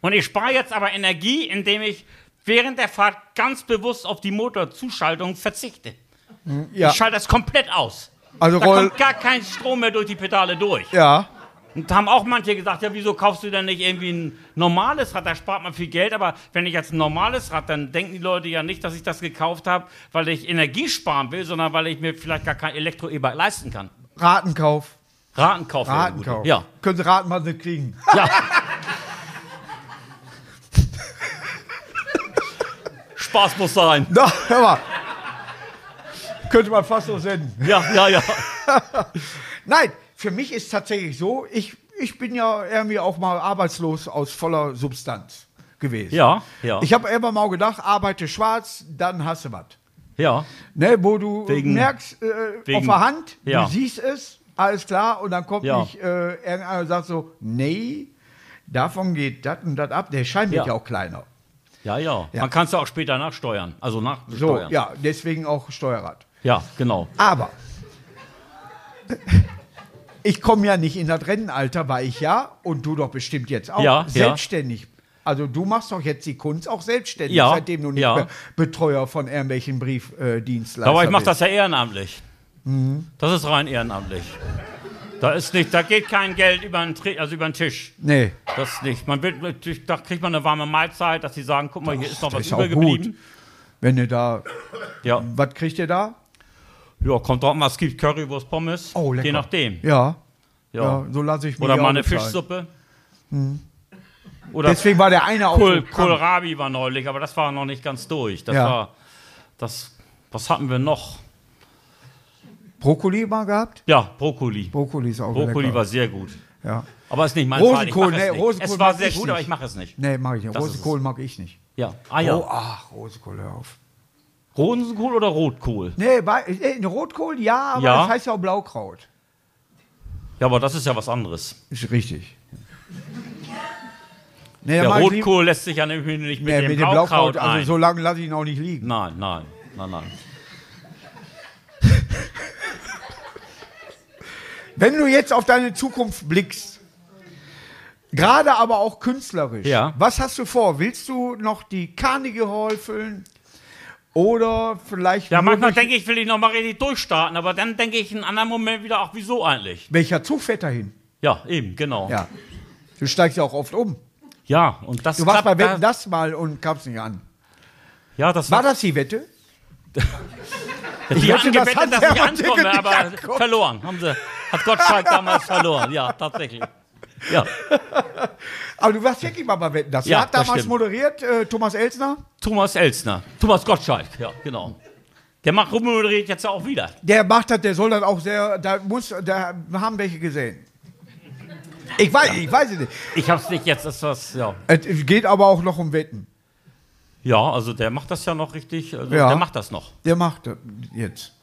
S3: Und ich spare jetzt aber Energie, indem ich während der Fahrt ganz bewusst auf die Motorzuschaltung verzichte.
S2: Ja.
S3: Ich schalte das komplett aus.
S2: Also
S3: Da kommt gar kein Strom mehr durch die Pedale durch.
S2: Ja.
S3: Und haben auch manche gesagt, ja, wieso kaufst du denn nicht irgendwie ein normales Rad? Da spart man viel Geld, aber wenn ich jetzt ein normales Rad, dann denken die Leute ja nicht, dass ich das gekauft habe, weil ich Energie sparen will, sondern weil ich mir vielleicht gar kein Elektro-E-Bike leisten kann.
S2: Ratenkauf.
S3: Ratenkauf.
S2: Ratenkauf.
S3: Ja.
S2: Können Sie raten, was Sie kriegen?
S3: ja. [laughs] Spaß muss sein.
S2: Na, hör mal. Könnte man fast so senden.
S3: Ja, ja, ja. [laughs]
S2: Nein, für mich ist tatsächlich so, ich, ich bin ja irgendwie auch mal arbeitslos aus voller Substanz gewesen.
S3: Ja, ja.
S2: Ich habe immer mal gedacht, arbeite schwarz, dann hast du was.
S3: ja.
S2: Ne, wo du
S3: Wegen-
S2: merkst, äh,
S3: wegen-
S2: auf der Hand,
S3: ja.
S2: du siehst es, alles klar, und dann kommt
S3: Ja.
S2: nicht äh, irgendeiner und sagt so, nee, davon geht das und das ab. Der Schein wird
S3: Ja.
S2: ja auch kleiner.
S3: Ja, ja.
S2: Ja.
S3: Man kann es ja auch später nachsteuern. Also
S2: So,
S3: nachsteuern.
S2: ja, deswegen auch Steuerrad.
S3: ja, genau.
S2: Aber ich komme ja nicht in das Rennenalter, weil ich ja, und du doch bestimmt jetzt auch,
S3: Ja, ja.
S2: selbstständig Also du machst doch jetzt die Kunst auch selbstständig,
S3: Ja,
S2: seitdem du nicht
S3: ja.
S2: mehr Betreuer von irgendwelchen Briefdienstleistern
S3: Aber ich mache
S2: bist.
S3: das ja ehrenamtlich. Das ist rein ehrenamtlich. Da ist nicht, da geht kein Geld über den, also über den Tisch.
S2: Nee,
S3: Das nicht. Man will, da kriegt man eine warme Mahlzeit, dass sie sagen, guck mal, hier ist noch was
S2: ist auch
S3: übergeblieben.
S2: wenn du da,
S3: Ja.
S2: was kriegt ihr da?
S3: Ja, kommt drauf an, es gibt Currywurst, Pommes.
S2: Oh, lecker.
S3: Je nachdem.
S2: Ja,
S3: Ja.
S2: ja, so lasse ich mich
S3: Oder mal eine
S2: bezahlen.
S3: Fischsuppe. Oder
S2: Deswegen war der eine auch
S3: Kohl,
S2: so.
S3: Kohlrabi war neulich, aber das war noch nicht ganz durch. Das
S2: Ja.
S3: war, das, was hatten wir noch?
S2: Brokkoli mal gehabt?
S3: Ja, Brokkoli.
S2: Brokkoli ist auch
S3: Brokkoli
S2: lecker.
S3: war sehr gut.
S2: Ja.
S3: Aber ist nicht mein
S2: Rosenkohl,
S3: Fall. Ich mach
S2: nee,
S3: es.
S2: Rosenkohl
S3: es war sehr gut, aber
S2: nicht.
S3: ich mache es nicht.
S2: Nee, mag ich nicht.
S3: Das
S2: Rosenkohl mag ich nicht.
S3: Ja. Ah ja.
S2: Oh, ach, Rosenkohl, hör auf.
S3: Rosenkohl oder Rotkohl?
S2: Nee, bei, äh, Rotkohl, ja, aber
S3: Ja.
S2: das heißt ja auch Blaukraut.
S3: Ja, aber das ist ja was anderes.
S2: Ist richtig. Nee,
S3: Der
S2: ich lieb-
S3: Rotkohl lässt sich ja nämlich nicht mit,
S2: nee,
S3: dem,
S2: mit dem
S3: Blaukraut,
S2: also
S3: ein.
S2: so lange lasse ich ihn auch nicht liegen.
S3: Nein, nein, nein, nein. [laughs]
S2: Wenn du jetzt auf deine Zukunft blickst, gerade aber auch künstlerisch,
S3: Ja.
S2: was hast du vor? Willst du noch die Carnegie Hall füllen? Oder vielleicht.
S3: Ja, manchmal denke ich, will ich noch mal richtig durchstarten, aber dann denke ich in einem anderen Moment wieder, ach, wieso eigentlich?
S2: Welcher Zug fährt dahin?
S3: Ja, eben, genau.
S2: Ja. Du steigst ja auch oft um.
S3: Ja, und das
S2: Du warst bei Wetten
S3: da-
S2: das mal und kamst nicht an.
S3: Ja, das
S2: War das die Wette? [laughs]
S3: Die
S2: Ich wette, das
S3: gewettet,
S2: hat
S3: dass ich ankomme, [laughs] aber verloren. Haben sie, hat Gottschalk damals verloren. Ja, tatsächlich. Ja, [laughs]
S2: Aber du warst wirklich mal bei Wetten das.
S3: Ja,
S2: Wer hat
S3: das
S2: damals
S3: stimmt.
S2: moderiert? Äh, Thomas Elsner?
S3: Thomas Elsner. Thomas Gottschalk, ja, genau. Der macht rummoderiert jetzt auch wieder.
S2: Der macht das, der soll das auch sehr. Da muss, da haben welche gesehen. Ich weiß, ich weiß es nicht.
S3: Ich hab's nicht jetzt, ist was, ja.
S2: Es geht aber auch noch um Wetten.
S3: Ja, also der macht das ja noch richtig. Also
S2: Ja.
S3: Der macht das noch.
S2: Der macht das jetzt.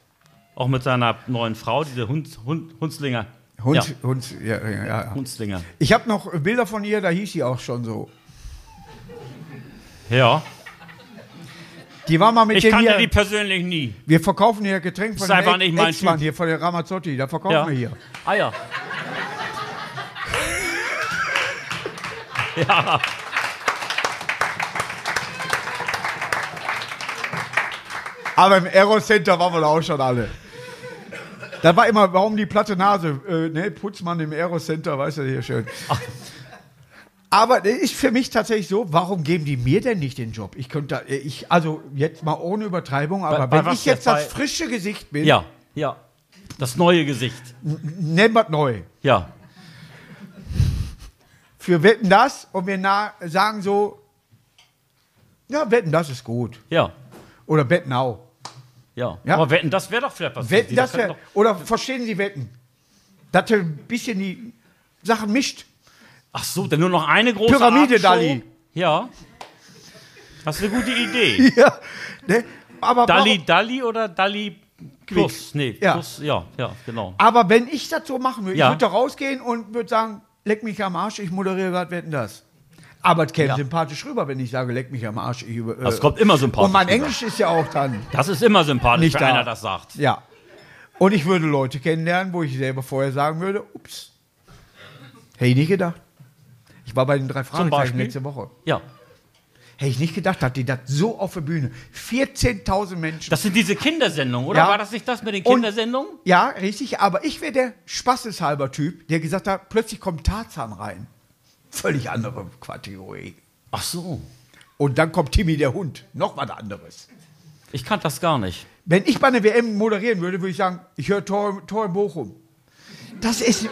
S3: Auch mit seiner neuen Frau, diese Hund, Hund, Hundslinger.
S2: Hund,
S3: Ja,
S2: Hund, ja, ja, ja.
S3: Hundslinger.
S2: Ich habe noch Bilder von ihr, da hieß sie auch schon so.
S3: Ja.
S2: Die war mal mit
S3: Ich kannte
S2: hier.
S3: die persönlich nie.
S2: wir verkaufen hier Getränk von
S3: einfach nicht mein
S2: Ex-Mann
S3: Typ.
S2: hier, von der Ramazzotti. Da verkaufen
S3: Ja.
S2: wir hier.
S3: Ah ja. [laughs] ja.
S2: Aber im Aero Center waren wir da auch schon alle. Da war immer, warum die platte Nase? Äh, ne, Putzmann im Aero Center, weißt du, hier schön. Aber das ist für mich tatsächlich so, warum geben die mir denn nicht den Job? Ich könnte, da- ich, also jetzt mal ohne Übertreibung, aber
S3: Bei- bei
S2: wenn ich jetzt das frische Gesicht bin,
S3: Ja, ja. Das neue Gesicht.
S2: nennen wir neu.
S3: Ja.
S2: Für Wetten das und wir sagen so, ja, Wetten das ist gut.
S3: Ja.
S2: Oder Wetten auch.
S3: Ja.
S2: Ja.
S3: Aber wetten, das wäre doch vielleicht was.
S2: Wetten das wär, oder verstehen Sie Wetten? Dass er ein bisschen die Sachen mischt.
S3: Ach so, denn nur noch eine große
S2: Pyramide? Dali.
S3: Ja. Das ist eine gute Idee. [laughs]
S2: Ja, ne? aber,
S3: Dali, Dali oder Dali Plus? Nee,
S2: Ja.
S3: Plus, ja, ja, genau.
S2: aber wenn ich das so machen würde,
S3: Ja.
S2: ich würde da rausgehen und würde sagen, leck mich am Arsch, ich moderiere gerade Wetten das. Aber es käme
S3: Ja.
S2: sympathisch rüber, wenn ich sage, leck mich am Arsch. Ich, äh,
S3: Das kommt immer sympathisch
S2: Und mein
S3: rüber.
S2: Englisch ist ja auch dann.
S3: Das ist immer sympathisch,
S2: Nicht
S3: wenn
S2: da.
S3: einer das sagt.
S2: Ja. Und ich würde Leute kennenlernen, wo ich selber vorher sagen würde, ups. Hätte ich nicht gedacht. Ich war bei den drei Fragezeichen letzte Woche.
S3: Ja.
S2: Hätte ich nicht gedacht, dass die das so auf der Bühne. 14.000 Menschen.
S3: Das sind diese Kindersendungen, oder?
S2: Ja.
S3: War das nicht das mit den
S2: Und-
S3: Kindersendungen?
S2: Ja, richtig, aber ich wäre der spaßeshalber Typ, der gesagt hat, plötzlich kommt Tarzan rein. Völlig andere Kategorie.
S3: Ach so.
S2: Und dann kommt Timmy der Hund. Noch was anderes.
S3: Ich kannte das gar nicht.
S2: Wenn ich bei einer WM moderieren würde, würde ich sagen, ich höre Tor, Tor in Bochum. Das ist.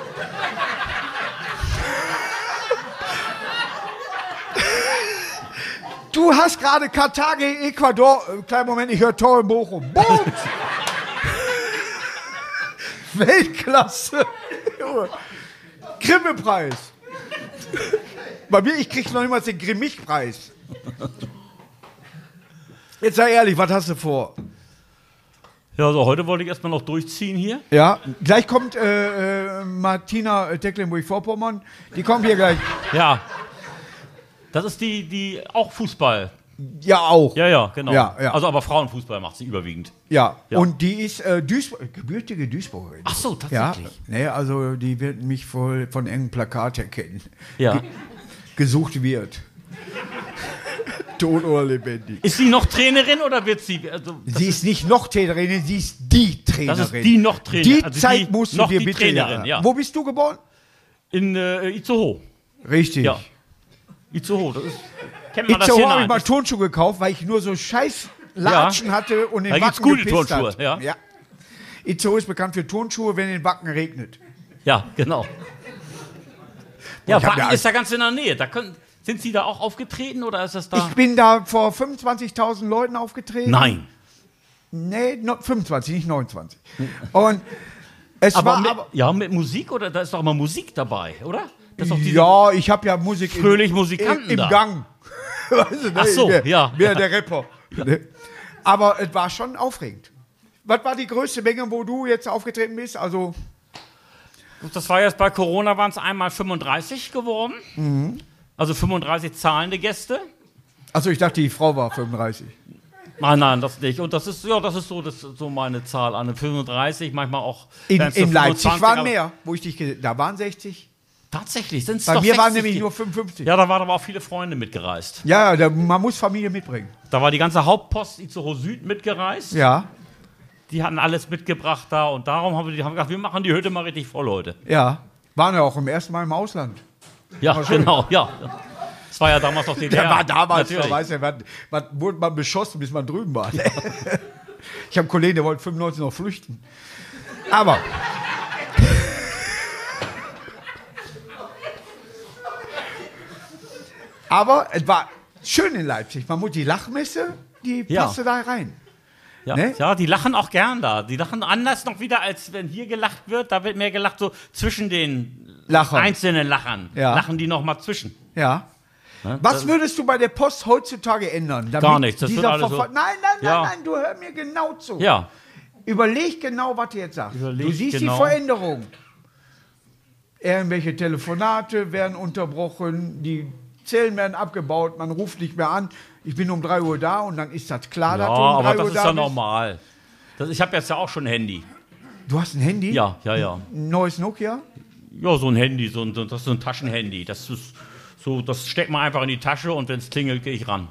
S2: Du hast gerade Katar gegen Ecuador. Äh, Kleinen Moment, ich höre Tor in Bochum. Boom! [laughs] Weltklasse. Grimme-Preis. Bei mir, ich krieg noch niemals den Grimmig-Preis. Jetzt sei ehrlich, was hast du vor?
S3: Ja, also heute wollte ich erstmal noch durchziehen hier.
S2: Ja, gleich kommt äh, äh, Martina Tecklenburg-Vorpommern. Die kommt hier gleich.
S3: Ja. Das ist die, die auch Fußball.
S2: Ja, auch.
S3: Ja, ja, genau.
S2: Ja, ja.
S3: Also aber Frauenfußball macht sie überwiegend.
S2: Ja.
S3: Ja.
S2: Und die ist äh, Duisburg, gebürtige Duisburgerin.
S3: Ach so,
S2: Ja,
S3: tatsächlich.
S2: nee, also die wird mich voll von engen Plakat erkennen.
S3: Ja.
S2: Gesucht wird. Tot oder lebendig.
S3: Ist sie noch Trainerin oder wird sie? Also,
S2: Sie ist nicht noch Trainerin, sie ist die Trainerin.
S3: Das ist die noch Trainerin.
S2: Die
S3: Also
S2: Zeit
S3: die-
S2: musst du
S3: noch
S2: dir bitte
S3: Trainerin,
S2: ja.
S3: ja.
S2: Wo bist du geboren?
S3: in äh, Itzehoe.
S2: Richtig.
S3: Ja. Itzehoe, das ist. Kennt man das
S2: Itzehoe
S3: hier?
S2: habe ich mal Turnschuhe gekauft, weil ich nur so scheiß Latschen hatte und den
S3: Da
S2: Wacken
S3: gute
S2: gepisst
S3: Turnschuhe,
S2: hat.
S3: ja.
S2: ja. Itzehoe ist bekannt für Turnschuhe, wenn in Wacken regnet.
S3: Ja, genau. Ja,
S2: Ich
S3: Wacken
S2: ja-
S3: ist da ganz in der Nähe. Da können, sind Sie da auch aufgetreten oder ist das da?
S2: Ich bin da vor 25.000 Leuten aufgetreten.
S3: Nein.
S2: Nee, no, 25, nicht 29. Und es
S3: Aber
S2: war
S3: mit,
S2: aber,
S3: ja, mit Musik oder da ist doch immer Musik dabei, oder? Das
S2: ja, ich habe ja Musik in-
S3: Fröhlich Musikanten
S2: im, im. Gang. [laughs] weißt du, ne?
S3: Ach so,
S2: Wer-
S3: ja.
S2: Wer der Rapper. Ne? Aber es war schon aufregend. Was war die größte Menge, wo du jetzt aufgetreten bist? Also,
S3: Das war jetzt bei Corona, waren es einmal 35 geworden.
S2: Mhm.
S3: Also 35 zahlende Gäste.
S2: also ich dachte, die Frau war 35.
S3: Nein, nein, das nicht. Und das ist, ja, das ist so, das ist so meine Zahl an 35, manchmal auch.
S2: In, in Leipzig
S3: 25,
S2: waren
S3: aber
S2: mehr, wo ich dich gesehen Da waren 60.
S3: Tatsächlich, sind es
S2: Bei
S3: doch
S2: mir waren
S3: 60.
S2: nämlich nur 55.
S3: Ja, da waren aber auch viele Freunde mitgereist.
S2: Ja, da, man muss Familie mitbringen.
S3: Da war die ganze Hauptpost Itzehoe Süd mitgereist.
S2: Ja,
S3: Die hatten alles mitgebracht da und darum haben wir die haben gedacht, wir machen die Hütte mal richtig voll heute.
S2: ja. Waren ja auch im ersten Mal im Ausland.
S3: Ja, genau, ja. Das war ja damals noch DDR. [laughs]
S2: Der war damals, da weiß ja, was, was wurde man beschossen, bis man drüben war. [laughs] ich habe einen Kollegen, der wollte 95 noch flüchten. Aber. Aber es war schön in Leipzig. Man muss die Lachmesse, die
S3: Ja.
S2: passte da rein.
S3: Ja,
S2: Ne?
S3: ja, die lachen auch gern da. Die lachen anders noch wieder, als wenn hier gelacht wird. Da wird mehr gelacht so zwischen den
S2: Lachern.
S3: einzelnen Lachern.
S2: Ja.
S3: Lachen die noch mal zwischen.
S2: Ja.
S3: Ne?
S2: Was
S3: Das-
S2: würdest du bei der Post heutzutage ändern?
S3: Gar nichts, das wird
S2: dieser
S3: alles so-
S2: Nein, nein, nein,
S3: Ja.
S2: nein, du hör mir genau zu.
S3: Ja,
S2: Überleg genau, was du jetzt sagst.
S3: Überleg
S2: du siehst
S3: genau.
S2: die Veränderung. Irgendwelche Telefonate werden unterbrochen, die Zellen werden abgebaut, man ruft nicht mehr an. Ich bin um 3 Uhr da und dann ist das klar,
S3: ja
S2: dass du um 3
S3: aber das
S2: Uhr
S3: ist
S2: da
S3: ja
S2: bist.
S3: normal. Das, ich habe jetzt ja auch schon ein Handy.
S2: Du hast ein Handy?
S3: Ja, ja, ja.
S2: Ein neues Nokia?
S3: Ja, so ein Handy, so ein, das ist so ein Taschenhandy. Das ist so, das steckt man einfach in die Tasche und wenn es klingelt, gehe ich ran.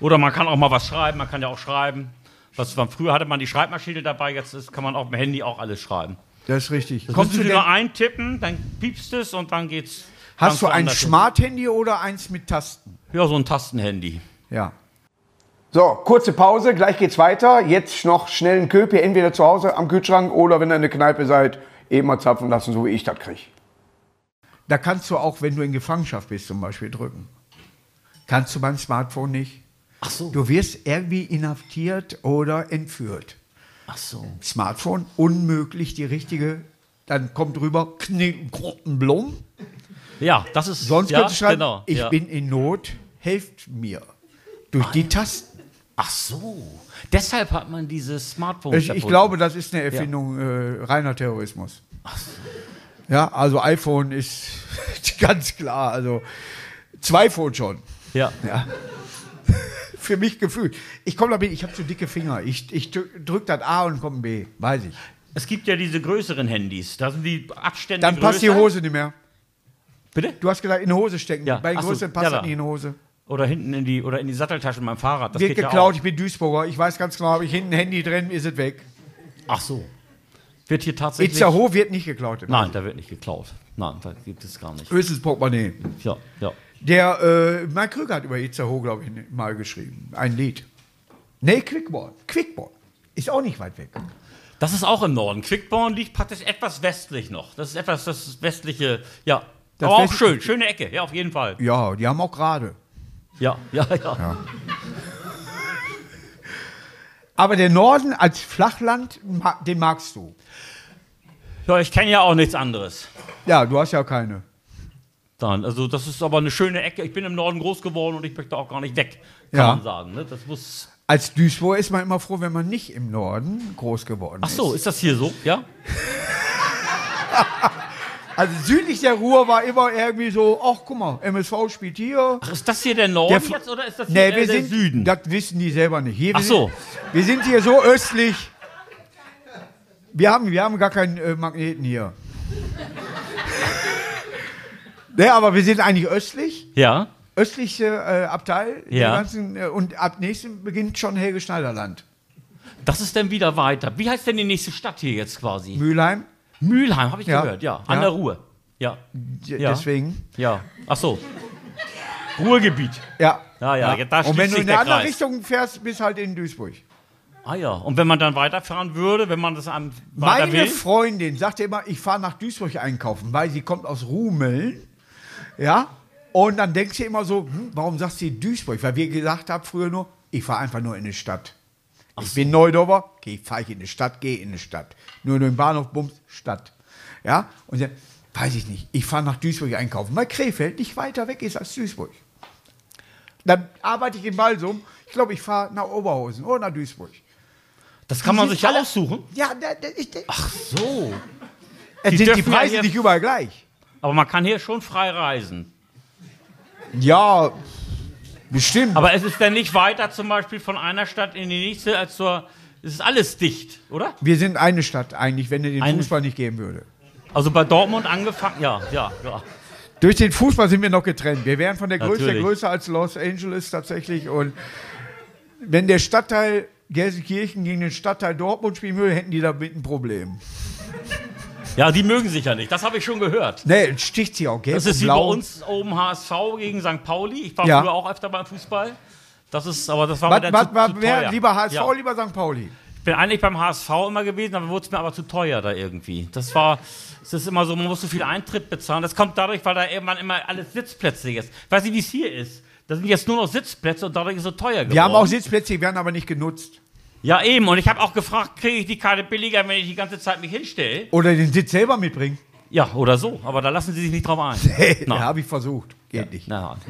S3: Oder man kann auch mal was schreiben, man kann ja auch schreiben. Was früher hatte man die Schreibmaschine dabei, jetzt ist, kann man auf dem Handy auch alles schreiben.
S2: Das ist richtig.
S3: Das
S2: Kommst du
S3: nur eintippen, dann piepst es und dann geht's.
S2: hast du ein. Smart-Handy oder eins mit Tasten?
S3: Ja, so ein Tastenhandy.
S2: Ja.
S1: So, kurze Pause, gleich geht's weiter. Jetzt noch schnell einen Köpi, entweder zu Hause am Kühlschrank oder wenn ihr in der Kneipe seid, eben mal zapfen lassen, so wie ich das kriege.
S2: Da kannst du auch, wenn du in Gefangenschaft bist, zum Beispiel drücken. Kannst du beim Smartphone nicht.
S3: Ach so.
S2: Du wirst irgendwie inhaftiert oder entführt.
S3: Ach so.
S2: Smartphone, unmöglich die richtige. Dann kommt drüber Knippenblum.
S3: Ja, das ist.
S2: Sonst
S3: ja,
S2: könntest du schreiben,
S3: genau,
S2: ich
S3: ja.
S2: bin in Not, helft mir. Durch die Tasten.
S3: Ach so. Deshalb hat man dieses Smartphone.
S2: Ich, ich glaube, das ist eine Erfindung äh, reiner Terrorismus. Ja, also iPhone ist [laughs] ganz klar. Also zwei Phone schon.
S3: Ja.
S2: Ja. Für mich gefühlt. Ich komme damit, ich habe zu dicke Finger. Ich, ich drücke das A und komme B. Weiß ich.
S3: Es gibt ja diese größeren Handys. Da sind die Abstände
S2: Dann passt die
S3: größer.
S2: Hose nicht mehr.
S3: Bitte?
S2: Du hast gesagt, in die Hose stecken.
S3: Ja.
S2: Bei den
S3: Ach so,
S2: größeren passt
S3: ja,
S2: das
S3: da.
S2: nicht in die Hose.
S3: Oder hinten in die oder in die Satteltasche beim Fahrrad. Das
S2: Wird
S3: ja
S2: geklaut,
S3: auch.
S2: ich bin Duisburger. Ich weiß ganz genau, habe ich hinten ein Handy drin, ist es weg.
S3: Ach so. Wird hier tatsächlich.
S2: Itzehoe wird nicht geklaut.
S3: Nein, da wird nicht geklaut. Nein, da gibt es gar nicht.
S2: Höchstens Portemonnaie.
S3: Ja, ja.
S2: Der, äh, Mike Krüger hat über Itzehoe, glaube ich, mal geschrieben. Ein Lied. Nee, Quickborn. Quickborn. Ist auch nicht weit weg.
S3: Das ist auch im Norden. Quickborn liegt praktisch etwas westlich noch. Das ist etwas das westliche. Ja.
S2: Das
S3: Aber auch schön. Schöne Ecke. Ja, auf jeden Fall.
S2: Ja, die haben auch gerade.
S3: Ja, ja, ja.
S2: Aber der Norden als Flachland, den magst du.
S3: Ja, ich kenne ja auch nichts anderes.
S2: Ja, du hast ja keine.
S3: Dann, also das ist aber eine schöne Ecke. Ich bin im Norden groß geworden und ich möchte auch gar nicht weg, kann
S2: Ja.
S3: man sagen. Ne? Das muss.
S2: Als Duisburg ist man immer froh, wenn man nicht im Norden groß geworden
S3: Ach
S2: ist.
S3: so, ist das hier so? Ja? [laughs]
S2: Also südlich der Ruhr war immer irgendwie so, ach guck mal, MSV spielt hier.
S3: Ach, ist das hier der Norden
S2: Der
S3: jetzt oder ist das hier
S2: Nee, wir
S3: der
S2: sind,
S3: Süden?
S2: das wissen die selber nicht. Hier, wir
S3: Ach so.
S2: Sind, wir sind hier so östlich. Wir haben, wir haben gar keinen äh, Magneten hier. Ne, aber wir sind eigentlich östlich.
S3: Ja.
S2: Östliche äh, Abteil.
S3: Ja.
S2: Ganzen, äh, und ab nächstem beginnt schon Helge Schneiderland.
S3: Das ist dann wieder weiter. Wie heißt denn die nächste Stadt hier jetzt quasi?
S2: Mülheim.
S3: Mülheim, habe ich
S2: Ja.
S3: gehört, ja. An
S2: Ja.
S3: der Ruhr. Ja. Ja.
S2: Deswegen.
S3: Ja. Ach so. Ruhrgebiet.
S2: Ja.
S3: Ja, ja, ja,
S2: Und wenn du in eine andere
S3: Kreis.
S2: Richtung fährst, bis halt in Duisburg.
S3: Ah ja. Und wenn man dann weiterfahren würde, wenn man das am
S2: Meine
S3: will?
S2: Freundin sagte immer, ich fahre nach Duisburg einkaufen, weil sie kommt aus Rumeln. Ja. Und dann denkt sie immer so, hm, warum sagst du Duisburg? Weil wir gesagt haben früher nur, ich fahre einfach nur in die Stadt. Ich bin Neudorfer, okay, fahre ich in die Stadt, gehe in die Stadt. Nur in den Bahnhof, Bums, Stadt. Ja. Und sie, weiß ich nicht, ich fahre nach Duisburg einkaufen, weil Krefeld nicht weiter weg ist als Duisburg. Dann arbeite ich in Balsum. Ich glaube, ich fahre nach Oberhausen oder nach Duisburg.
S3: Das kann man sich ja aussuchen.
S2: Ja, da, da, ich,
S3: Ach so.
S2: es
S3: die
S2: sind die
S3: ja
S2: Preise
S3: hier-
S2: nicht überall gleich.
S3: Aber man kann hier schon frei reisen.
S2: Ja, bestimmt.
S3: Aber es ist dann nicht weiter zum Beispiel von einer Stadt in die nächste als zur. Es ist alles dicht, oder?
S2: wir sind eine Stadt eigentlich, wenn es den
S3: Eine-
S2: Fußball nicht geben würde.
S3: Also bei Dortmund angefangen. Ja, ja, ja.
S2: Durch den Fußball sind wir noch getrennt. Wir wären von der Größe
S3: Natürlich.
S2: größer als Los Angeles tatsächlich. Und wenn der Stadtteil Gelsenkirchen gegen den Stadtteil Dortmund spielen würde, hätten die damit ein Problem.
S3: Ja, die mögen sich ja nicht. Das habe ich schon gehört.
S2: Nee, sticht sie auch gelb
S3: Das ist wie bei
S2: blau.
S3: uns oben HSV gegen St. Pauli. Ich war
S2: Ja.
S3: früher auch öfter beim Fußball. Das ist, aber das war
S2: Was,
S3: mir dann
S2: was,
S3: zu,
S2: was,
S3: zu
S2: wer,
S3: teuer.
S2: lieber HSV,
S3: Ja.
S2: lieber St. Pauli?
S3: Ich bin eigentlich beim HSV immer gewesen, aber wurde es mir aber zu teuer da irgendwie. Das war, es ist immer so, man muss so viel Eintritt bezahlen. Das kommt dadurch, weil da irgendwann immer alles Sitzplätze ist. Ich weiß nicht, wie es hier ist. Da sind jetzt nur noch Sitzplätze und dadurch ist es so teuer geworden.
S2: Wir haben auch Sitzplätze, die werden aber nicht genutzt.
S3: Ja, eben. Und ich habe auch gefragt, kriege ich die Karte billiger, wenn ich die ganze Zeit mich hinstelle?
S2: Oder den Sitz selber mitbringen.
S3: Ja, oder so. Aber da lassen sie sich nicht drauf ein. [laughs]
S2: Ja, habe ich versucht. Geht nicht.
S3: Na, [laughs]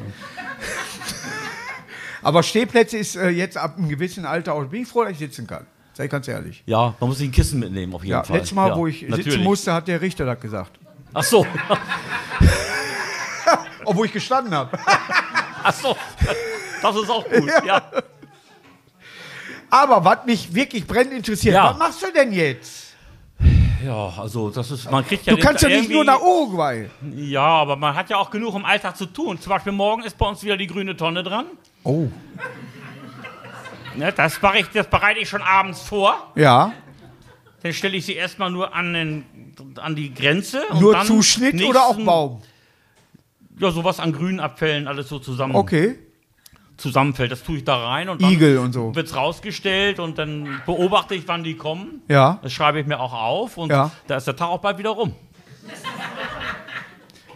S2: Aber Stehplätze ist äh, jetzt ab einem gewissen Alter auch. Bin ich froh, dass ich sitzen kann. Sei ganz ehrlich.
S3: ja, man muss sich ein Kissen mitnehmen, auf jeden
S2: Ja,
S3: Fall.
S2: letztes Mal,
S3: ja,
S2: wo ich
S3: natürlich.
S2: sitzen musste, hat der Richter das gesagt.
S3: Ach so. [laughs]
S2: Obwohl ich gestanden habe.
S3: Ach so. Das ist auch gut. Ja.
S2: Aber was mich wirklich brennend interessiert,
S3: Ja.
S2: was machst du denn jetzt?
S3: ja, also das ist, man kriegt ja
S2: Du kannst ja nicht nur nach Uruguay.
S3: Ja, aber man hat ja auch genug im Alltag zu tun. Zum Beispiel morgen ist bei uns wieder die grüne Tonne dran.
S2: Oh.
S3: Ne, das, ich, das bereite ich schon abends vor.
S2: Ja.
S3: Dann stelle ich sie erstmal nur an, den, an die Grenze.
S2: Nur Zuschnitt
S3: nächsten-
S2: oder auch Baum?
S3: Ja, sowas an grünen Abfällen, alles so zusammen,
S2: Okay.
S3: Zusammenfällt. Das tue ich da rein und dann
S2: Igel und so.
S3: wird es rausgestellt und dann beobachte ich, wann die kommen.
S2: Ja.
S3: Das schreibe ich mir auch auf und
S2: Ja.
S3: da ist der Tag auch bald wieder rum.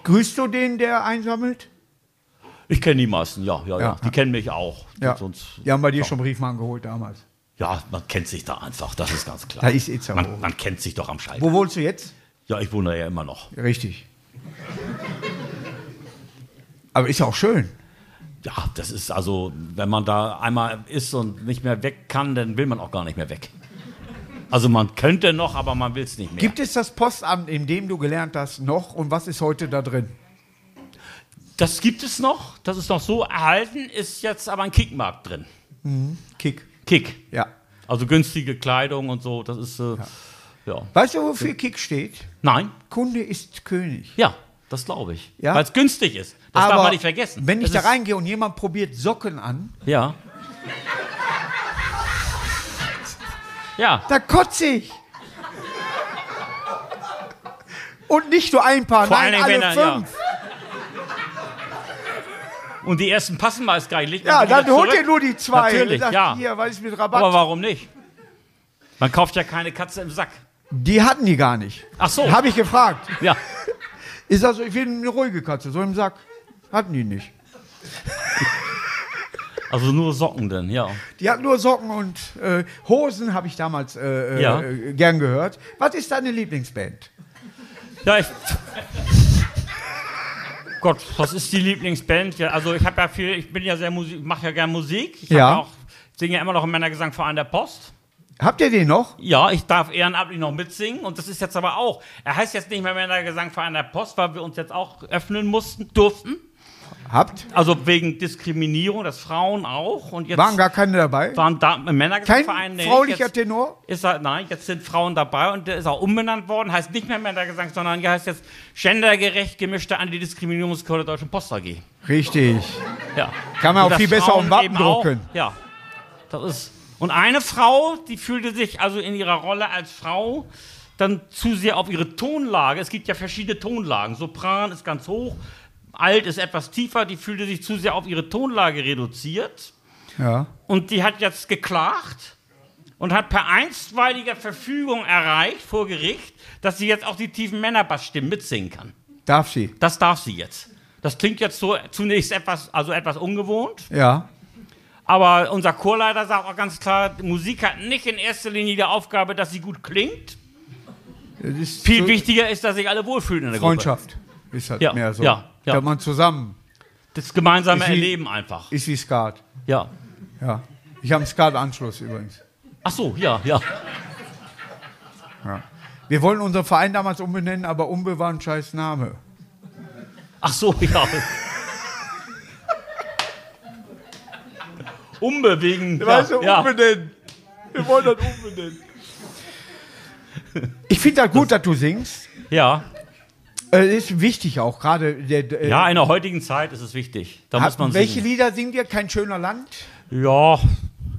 S2: Grüßt du den, der einsammelt?
S3: Ich kenne die meisten, ja, ja, ja.
S2: Ja.
S3: Die kennen mich auch.
S2: Ja.
S3: Sonst,
S2: Die haben bei dir schon Briefmarken geholt damals.
S3: ja, man kennt sich da einfach, das ist ganz klar.
S2: Da ist Itzehoe.
S3: man, man kennt sich doch am Schalter.
S2: Wo wohnst du jetzt?
S3: Ja, ich wohne ja immer noch.
S2: Richtig. Aber ist ja auch schön.
S3: Ja, das ist also, wenn man da einmal ist und nicht mehr weg kann, dann will man auch gar nicht mehr weg. Also man könnte noch, aber man will es nicht mehr.
S2: Gibt es das Postamt, in dem du gelernt hast, noch? Und was ist heute da drin?
S3: das gibt es noch, das ist noch so erhalten, ist jetzt aber ein Kickmarkt drin.
S2: Kick.
S3: Kick.
S2: Ja.
S3: Also günstige Kleidung und so, das ist, äh, ja.
S2: Weißt du, wofür Kick steht?
S3: Nein,
S2: Kunde ist König.
S3: ja, das glaube ich.
S2: Ja?
S3: Weil es günstig ist. Das darf man nicht vergessen.
S2: Wenn ich
S3: Das
S2: da reingehe und jemand probiert Socken an,
S3: Ja. Ja,
S2: da kotze ich. Und nicht nur ein Paar,
S3: Vor
S2: nein,
S3: allen Dingen,
S2: alle
S3: er-
S2: fünf.
S3: und die ersten passen meist gar nicht.
S2: Ja, dann holt ihr nur die zwei.
S3: Natürlich,
S2: Sagt,
S3: ja.
S2: Hier, was ist mit Rabatt?
S3: Aber warum nicht? Man kauft ja keine Katze im Sack.
S2: die hatten die gar nicht.
S3: Ach so.
S2: Habe ich gefragt.
S3: Ja.
S2: Ist also, ich will eine ruhige Katze, so im Sack. Hatten die nicht. [laughs]
S3: Also nur Socken denn, ja.
S2: Die hatten nur Socken und äh, Hosen, habe ich damals äh,
S3: Ja.
S2: äh, gern gehört. Was ist deine Lieblingsband?
S3: Ja, ich. Gott, was ist die Lieblingsband? Ja, also ich habe ja viel, ich bin ja sehr Musik, mache ja gern Musik. Ich
S2: Ja.
S3: auch singe ja immer noch im Männergesangverein der Post.
S2: Habt ihr den noch?
S3: Ja, ich darf ehrenamtlich noch mitsingen und das ist jetzt aber auch. Er heißt jetzt nicht mehr Männergesangverein der Post, weil wir uns jetzt auch öffnen mussten, durften.
S2: Habt?
S3: Also wegen Diskriminierung, das Frauen auch. Und jetzt
S2: Waren gar keine dabei?
S3: waren da
S2: Kein
S3: Männergesangverein. nee,
S2: fraulicher
S3: jetzt
S2: Tenor?
S3: Ist er, nein, jetzt sind Frauen dabei und der ist auch umbenannt worden. Heißt nicht mehr Männergesang, sondern heißt jetzt gendergerecht gemischte Antidiskriminierungschor der Deutschen Post AG.
S2: Richtig.
S3: Ja.
S2: Kann man
S3: Und
S2: auch
S3: dass
S2: viel besser auf dem Wappen
S3: auch-
S2: drucken.
S3: Ja. Das ist. Und eine Frau, die fühlte sich also in ihrer Rolle als Frau dann zu sehr auf ihre Tonlage. Es gibt ja verschiedene Tonlagen. Sopran ist ganz hoch, Alt ist etwas tiefer. Die fühlte sich zu sehr auf ihre Tonlage reduziert.
S2: Ja.
S3: Und die hat jetzt geklagt und hat per einstweiliger Verfügung erreicht vor Gericht, dass sie jetzt auch die tiefen Männerbassstimmen mitsingen kann.
S2: Darf sie?
S3: Das darf sie jetzt. Das klingt jetzt so zunächst etwas, also etwas ungewohnt.
S2: Ja.
S3: Aber unser Chorleiter sagt auch ganz klar, Musik hat nicht in erster Linie die Aufgabe, dass sie gut klingt. Viel
S2: so
S3: wichtiger ist, dass sich alle wohlfühlen in der
S2: Freundschaft. Ist halt
S3: Ja,
S2: mehr so.
S3: ja, ja.
S2: Dass man zusammen.
S3: Das gemeinsame
S2: Ist wie-
S3: Erleben einfach.
S2: ist wie Skat.
S3: Ja.
S2: Ja. Ich habe einen Skat-Anschluss übrigens.
S3: Ach so, ja, ja.
S2: Ja. Wir wollten unseren Verein damals umbenennen, aber Umbe war ein scheiß Name.
S3: Ach so, ja. Umbe wegen. Ja, ja.
S2: umbenennen. Wir wollen das umbenennen. [laughs] Ich finde das gut, dass du singst.
S3: ja.
S2: Äh, ist wichtig auch, gerade äh,
S3: ja, in der heutigen Zeit ist es wichtig. Da
S2: hat-
S3: muss man
S2: welche
S3: singen.
S2: Lieder singt ihr? Kein schöner Land?
S3: Ja,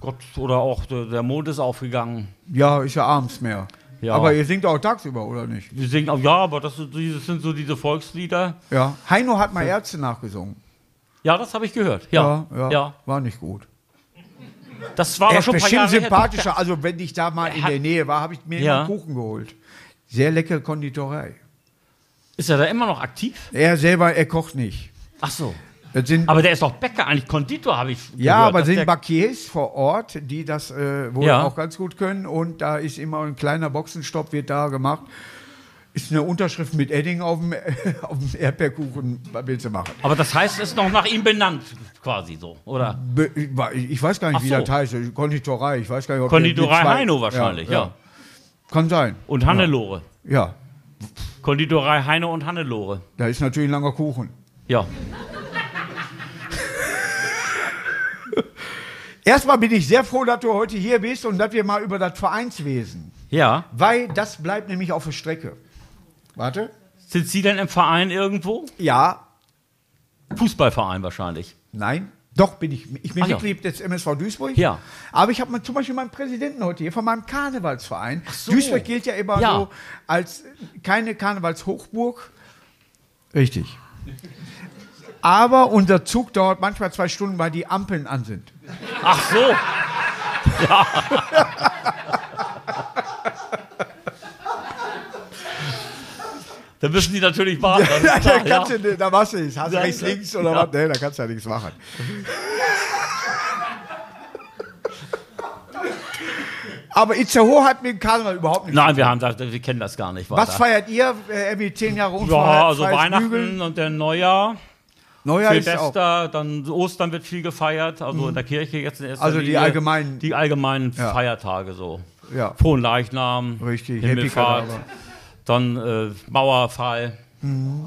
S3: Gott, oder auch der, der Mond ist aufgegangen.
S2: Ja, ist ja abends mehr.
S3: Ja.
S2: Aber ihr singt auch tagsüber, oder nicht?
S3: Wir singen auch, ja, aber das, das sind so diese Volkslieder.
S2: Ja. Heino hat mal Ärzte nachgesungen.
S3: Ja, das habe ich gehört. Ja,
S2: ja,
S3: ja.
S2: War nicht gut.
S3: Das war
S2: Er
S3: aber schon ein paar Jahre her.
S2: sympathischer. Also, wenn ich da mal in der Nähe war, habe ich mir
S3: Ja.
S2: immer Kuchen geholt. Sehr leckere Konditorei.
S3: Ist er da immer noch aktiv?
S2: Er selber, er kocht nicht.
S3: Ach so.
S2: Sind,
S3: Aber der ist doch Bäcker, eigentlich Konditor, habe ich
S2: ja,
S3: gehört,
S2: aber
S3: dass
S2: sind Bankiers vor Ort, die das äh, wohl
S3: Ja.
S2: auch ganz gut können. Und da ist immer ein kleiner Boxenstopp, wird da gemacht. Ist eine Unterschrift mit Edding auf dem, [laughs] auf dem Erdbeerkuchen. Willst du machen?
S3: Aber das heißt, es ist noch nach ihm benannt, quasi so, oder?
S2: Be- Ich weiß gar nicht,
S3: Ach
S2: wie
S3: so.
S2: das heißt. Konditorei. Ich weiß gar nicht, ob
S3: Konditorei Heino wahrscheinlich, ja.
S2: Kann sein.
S3: Und Hannelore.
S2: Ja,
S3: Konditorei Heino und Hannelore.
S2: da ist natürlich ein langer Kuchen.
S3: Ja. [laughs]
S2: Erstmal bin ich sehr froh, dass du heute hier bist und dass wir mal über das Vereinswesen.
S3: Ja.
S2: Weil das bleibt nämlich auf der Strecke. Warte.
S3: Sind Sie denn im Verein irgendwo?
S2: Ja,
S3: Fußballverein wahrscheinlich.
S2: nein. Doch, bin ich. Ich bin
S3: Ach ja.
S2: Mitglied des MSV Duisburg.
S3: Ja.
S2: Aber ich habe mal zum Beispiel meinen Präsidenten heute hier von meinem Karnevalsverein.
S3: so.
S2: Duisburg gilt ja immer
S3: Ja.
S2: so als keine Karnevalshochburg. Richtig. Aber unser Zug dauert manchmal zwei Stunden, weil die Ampeln an sind.
S3: Ach so. Ja. [laughs] da müssen die natürlich warten. [laughs]
S2: Ja,
S3: klar,
S2: da, kannst
S3: ja.
S2: du, da machst du nichts. Hast du
S3: Ja,
S2: rechts,
S3: ja.
S2: links oder
S3: Ja.
S2: was? Nee, da kannst du ja nichts machen. [laughs] Aber Itzehoe hat mit dem Karneval überhaupt nichts.
S3: Nein, wir, haben das, wir kennen das gar nicht.
S2: Was
S3: weiter.
S2: feiert ihr? Äh, irgendwie zehn Jahre
S3: Ja,
S2: Unfall,
S3: also Weihnachten und der Neujahr,
S2: Neujahr ist auch.
S3: Silvester, dann Ostern wird viel gefeiert, also in der Kirche jetzt in erster
S2: Also die
S3: Linie.
S2: allgemeinen-
S3: Die allgemeinen
S2: Ja.
S3: Feiertage so.
S2: Ja.
S3: Frohen Leichnam,
S2: Richtig,
S3: Himmelfahrt,
S2: Happy
S3: dann äh, Mauerfall.
S2: Mhm.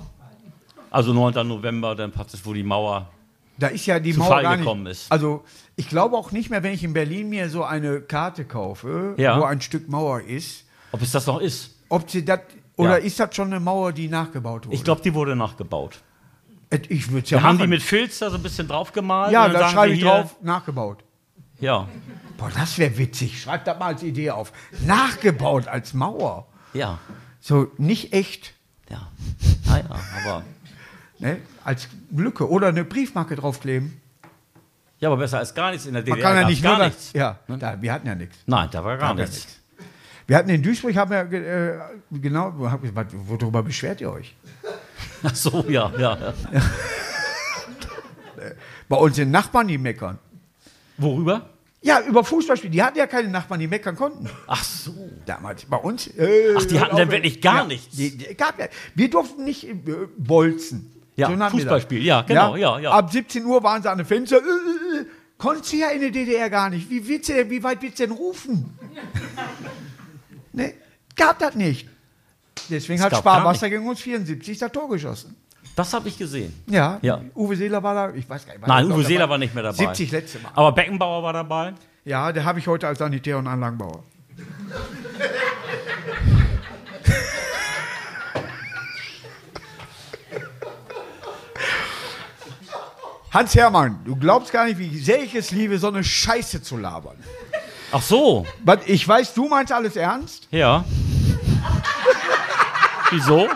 S3: Also 9. November, dann praktisch, wo die Mauer.
S2: Da ist ja die
S3: zu
S2: Mauer
S3: Fall
S2: gar nicht.
S3: gekommen ist.
S2: Also ich glaube auch nicht mehr, wenn ich in Berlin mir so eine Karte kaufe,
S3: Ja.
S2: wo ein Stück Mauer ist,
S3: Ob es das noch ist?
S2: ob sie das oder
S3: Ja.
S2: ist das schon eine Mauer, die nachgebaut wurde?
S3: Ich glaube, die wurde nachgebaut.
S2: Ich würde ja
S3: Wir haben die mit Filz da so ein bisschen draufgemalt.
S2: ja,
S3: und dann
S2: da schreibe ich drauf, nachgebaut.
S3: Ja,
S2: Boah, das wäre witzig. Schreib das mal als Idee auf. Nachgebaut als Mauer.
S3: ja,
S2: So nicht echt,
S3: ja. Naja, aber. [laughs]
S2: ne? Als Lücke oder eine Briefmarke draufkleben.
S3: Ja, aber besser als gar nichts in der DDR.
S2: Man kann ja nicht
S3: gar nichts.
S2: Ja, da, wir hatten ja nichts.
S3: Nein, da war gar
S2: ja
S3: nichts.
S2: nichts. Wir hatten in Duisburg, haben wir äh, genau, hab, worüber beschwert ihr euch? [laughs]
S3: Ach so, ja, ja. ja. [laughs]
S2: Bei uns sind Nachbarn, die meckern.
S3: Worüber?
S2: Ja, über Fußballspiele. Die hatten ja keine Nachbarn, die meckern konnten.
S3: Ach so.
S2: Damals. Bei uns. Äh,
S3: Ach, die hatten dann wirklich gar
S2: ja,
S3: nichts?
S2: Die, die, gar, wir durften nicht äh, bolzen.
S3: Ja,
S2: das.
S3: Fußballspiel, ja, genau, ja, ja.
S2: Ab 17 Uhr waren sie an den Fenster. Äh, äh, äh, konntest du ja in der DDR gar nicht. Wie, willst du, wie weit willst du denn rufen? [laughs] ne, gab das nicht. Deswegen hat
S3: gab gar
S2: Sparwasser gegen uns 74 das Tor geschossen.
S3: Das habe ich gesehen.
S2: Ja,
S3: Ja.
S2: Uwe Seeler war da, ich weiß gar nicht.
S3: Nein, Uwe Seeler
S2: dabei?
S3: war nicht mehr dabei.
S2: 70 letzte Mal.
S3: Aber Beckenbauer war dabei.
S2: Ja, der habe ich heute als Sanitär- und Anlagenbauer. [laughs] Hans Hermann, du glaubst gar nicht, wie sehr ich es liebe, so eine Scheiße zu labern.
S3: Ach so,
S2: ich weiß, du meinst alles ernst?
S3: ja. [laughs] Wieso?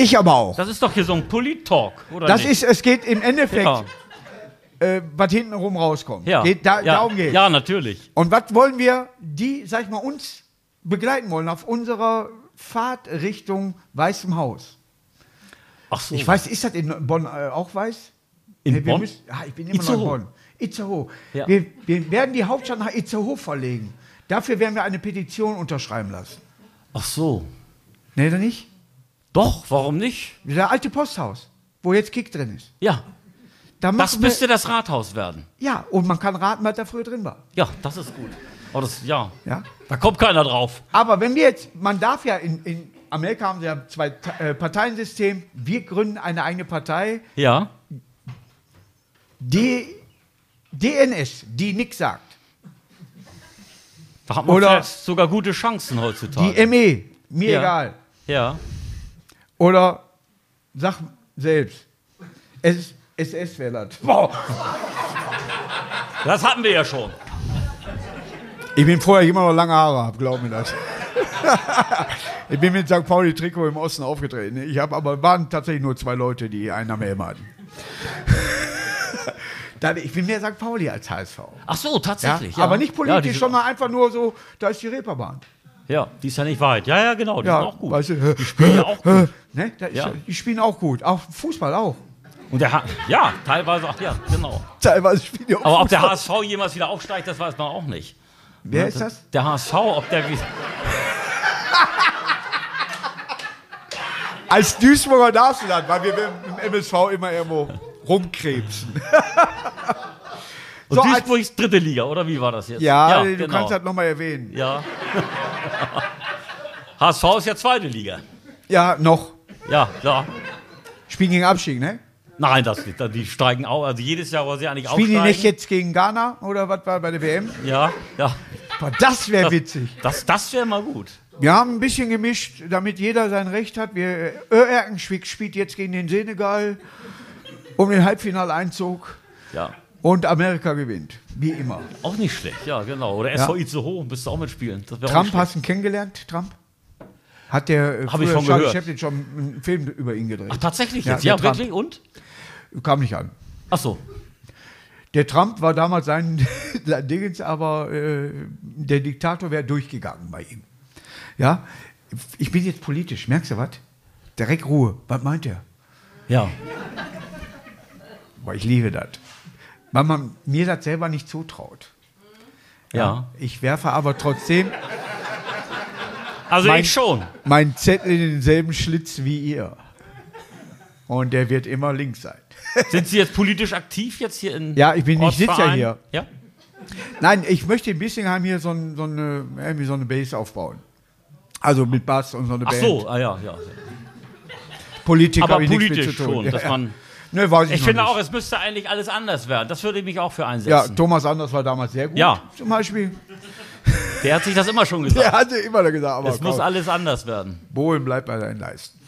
S2: Ich aber auch.
S3: Das ist doch hier so ein Polit-Talk, oder
S2: Das
S3: nicht?
S2: ist, es geht im Endeffekt,
S3: ja.
S2: äh, was hinten rum rauskommt.
S3: Ja.
S2: Geht, da,
S3: ja.
S2: Darum geht
S3: Ja, natürlich.
S2: Und was wollen wir, die, sag ich mal, uns begleiten wollen auf unserer Fahrt Richtung Weißem Haus?
S3: Ach so.
S2: Ich weiß, ist das in Bonn äh, auch weiß?
S3: In
S2: wir
S3: Bonn?
S2: müssen- ja, ich bin immer noch
S3: Itzehoe.
S2: in Bonn. Itzehoe.
S3: Ja.
S2: Wir, wir werden die Hauptstadt nach Itzehoe verlegen. Dafür werden wir eine Petition unterschreiben lassen.
S3: Ach so.
S2: Nee, oder nicht?
S3: Doch, warum nicht?
S2: Der alte Posthaus, wo jetzt Kick drin ist.
S3: Ja,
S2: Da
S3: das
S2: wir,
S3: müsste das Rathaus werden.
S2: ja, und man kann raten, was da früher drin war.
S3: Ja, das ist gut. Aber das, ja,
S2: Ja?
S3: da kommt keiner drauf.
S2: Aber wenn wir jetzt, man darf ja in, in Amerika haben sie ja zwei äh, Parteiensystem. Wir gründen eine eigene Partei,
S3: Ja,
S2: die DNS, die nichts sagt.
S3: da hat man
S2: Oder-
S3: sogar gute Chancen heutzutage.
S2: Die ME, mir
S3: Ja.
S2: egal.
S3: ja,
S2: Oder sag selbst. Es ist SS wäre das. Wow.
S3: das hatten wir ja schon.
S2: Ich bin vorher immer noch lange Haare habe, glaub mir das. [laughs] ich bin mit St. Pauli Trikot im Osten aufgetreten. Ich habe aber waren tatsächlich nur zwei Leute, die einen am Helm hatten. [laughs] Ich bin mehr St. Pauli als HSV.
S3: Ach so,
S2: Ja?
S3: tatsächlich. Ja,
S2: Aber nicht
S3: Ja,
S2: politisch,
S3: sind-
S2: sondern einfach nur so, da ist die Reeperbahn.
S3: Ja, die ist ja nicht weit. Ja, ja, genau, die
S2: Ja,
S3: sind auch gut.
S2: Weißt du,
S3: die spielen ja auch gut.
S2: Ne? Da
S3: Ja.
S2: Die spielen auch gut. Auch Fußball auch.
S3: Und der ha ja, teilweise auch, ja, genau.
S2: Teilweise spielen die auch
S3: Aber ob der
S2: Fußball.
S3: HSV jemals wieder aufsteigt, das weiß man auch nicht.
S2: Wer ist das?
S3: Der HSV, ob der wie. [laughs]
S2: Als Duisburger darfst du das, weil wir im MSV immer irgendwo rumkrebsen. [laughs]
S3: Und
S2: So,
S3: ist dritte Liga, oder wie war das jetzt?
S2: Ja, du
S3: genau.
S2: kannst das nochmal erwähnen.
S3: Ja. [laughs] HSV ist ja zweite Liga.
S2: Ja, noch.
S3: Ja, ja.
S2: Spielen gegen Abstieg, ne?
S3: Nein, das nicht. Die steigen auch. Also jedes Jahr, wo sie eigentlich
S2: Spielen die
S3: aufsteigen.
S2: nicht jetzt gegen Ghana oder was war bei der WM?
S3: Ja, ja.
S2: Boah, Das wäre witzig.
S3: Das, das wäre mal gut.
S2: Wir haben ein bisschen gemischt, damit jeder sein Recht hat. Wir, Erkenschwick spielt jetzt gegen den Senegal um den Halbfinaleinzug
S3: Ja.
S2: Und Amerika gewinnt. Wie immer.
S3: Auch nicht schlecht, ja, genau. Oder SV Itzehoe, müsst du auch mitspielen.
S2: Trump, hast du ihn kennengelernt, Trump? Hat der äh,
S3: Hab ich schon
S2: Charlie
S3: gehört.
S2: Chaplin schon einen Film über ihn gedreht?
S3: Ach, tatsächlich
S2: Ja,
S3: jetzt? Ja, wirklich? Und?
S2: Kam nicht an.
S3: Ach so.
S2: Der Trump war damals sein, [laughs] sein Dingens, aber äh, der Diktator wäre durchgegangen bei ihm. Ja, ich bin jetzt politisch, merkst du was? Direkt Ruhe. Was meint er?
S3: Ja.
S2: Boah, ich liebe das. Weil man mir das selber nicht zutraut.
S3: Ja.
S2: Ich werfe aber trotzdem
S3: Also
S2: Mein-
S3: ich schon.
S2: meinen Zettel in denselben Schlitz wie ihr. Und der wird immer links sein. [laughs]
S3: Sind Sie jetzt politisch aktiv jetzt hier in
S2: Ja, ich bin- ja
S3: Ortsverein?
S2: hier.
S3: Ja.
S2: Nein, ich möchte in Bissingheim hier so, ein, so, eine, irgendwie so eine Base aufbauen. Also mit Bass und so eine
S3: Ach
S2: Band.
S3: so, ah, ja, ja.
S2: Politik
S3: Aber politisch schon,
S2: Ja,
S3: dass
S2: ja.
S3: man.
S2: Ne, weiß ich,
S3: Ich finde
S2: nicht.
S3: auch, es müsste eigentlich alles anders werden. Das würde ich mich auch für
S2: Ja,
S3: einsetzen.
S2: Thomas Anders war damals sehr gut.
S3: Ja.
S2: Zum Beispiel. [laughs]
S3: Der hat sich das immer schon gesagt.
S2: Der hatte immer gesagt, aber
S3: es muss
S2: komm,
S3: alles anders werden.
S2: Bohlen bleibt bei deinen Leisten.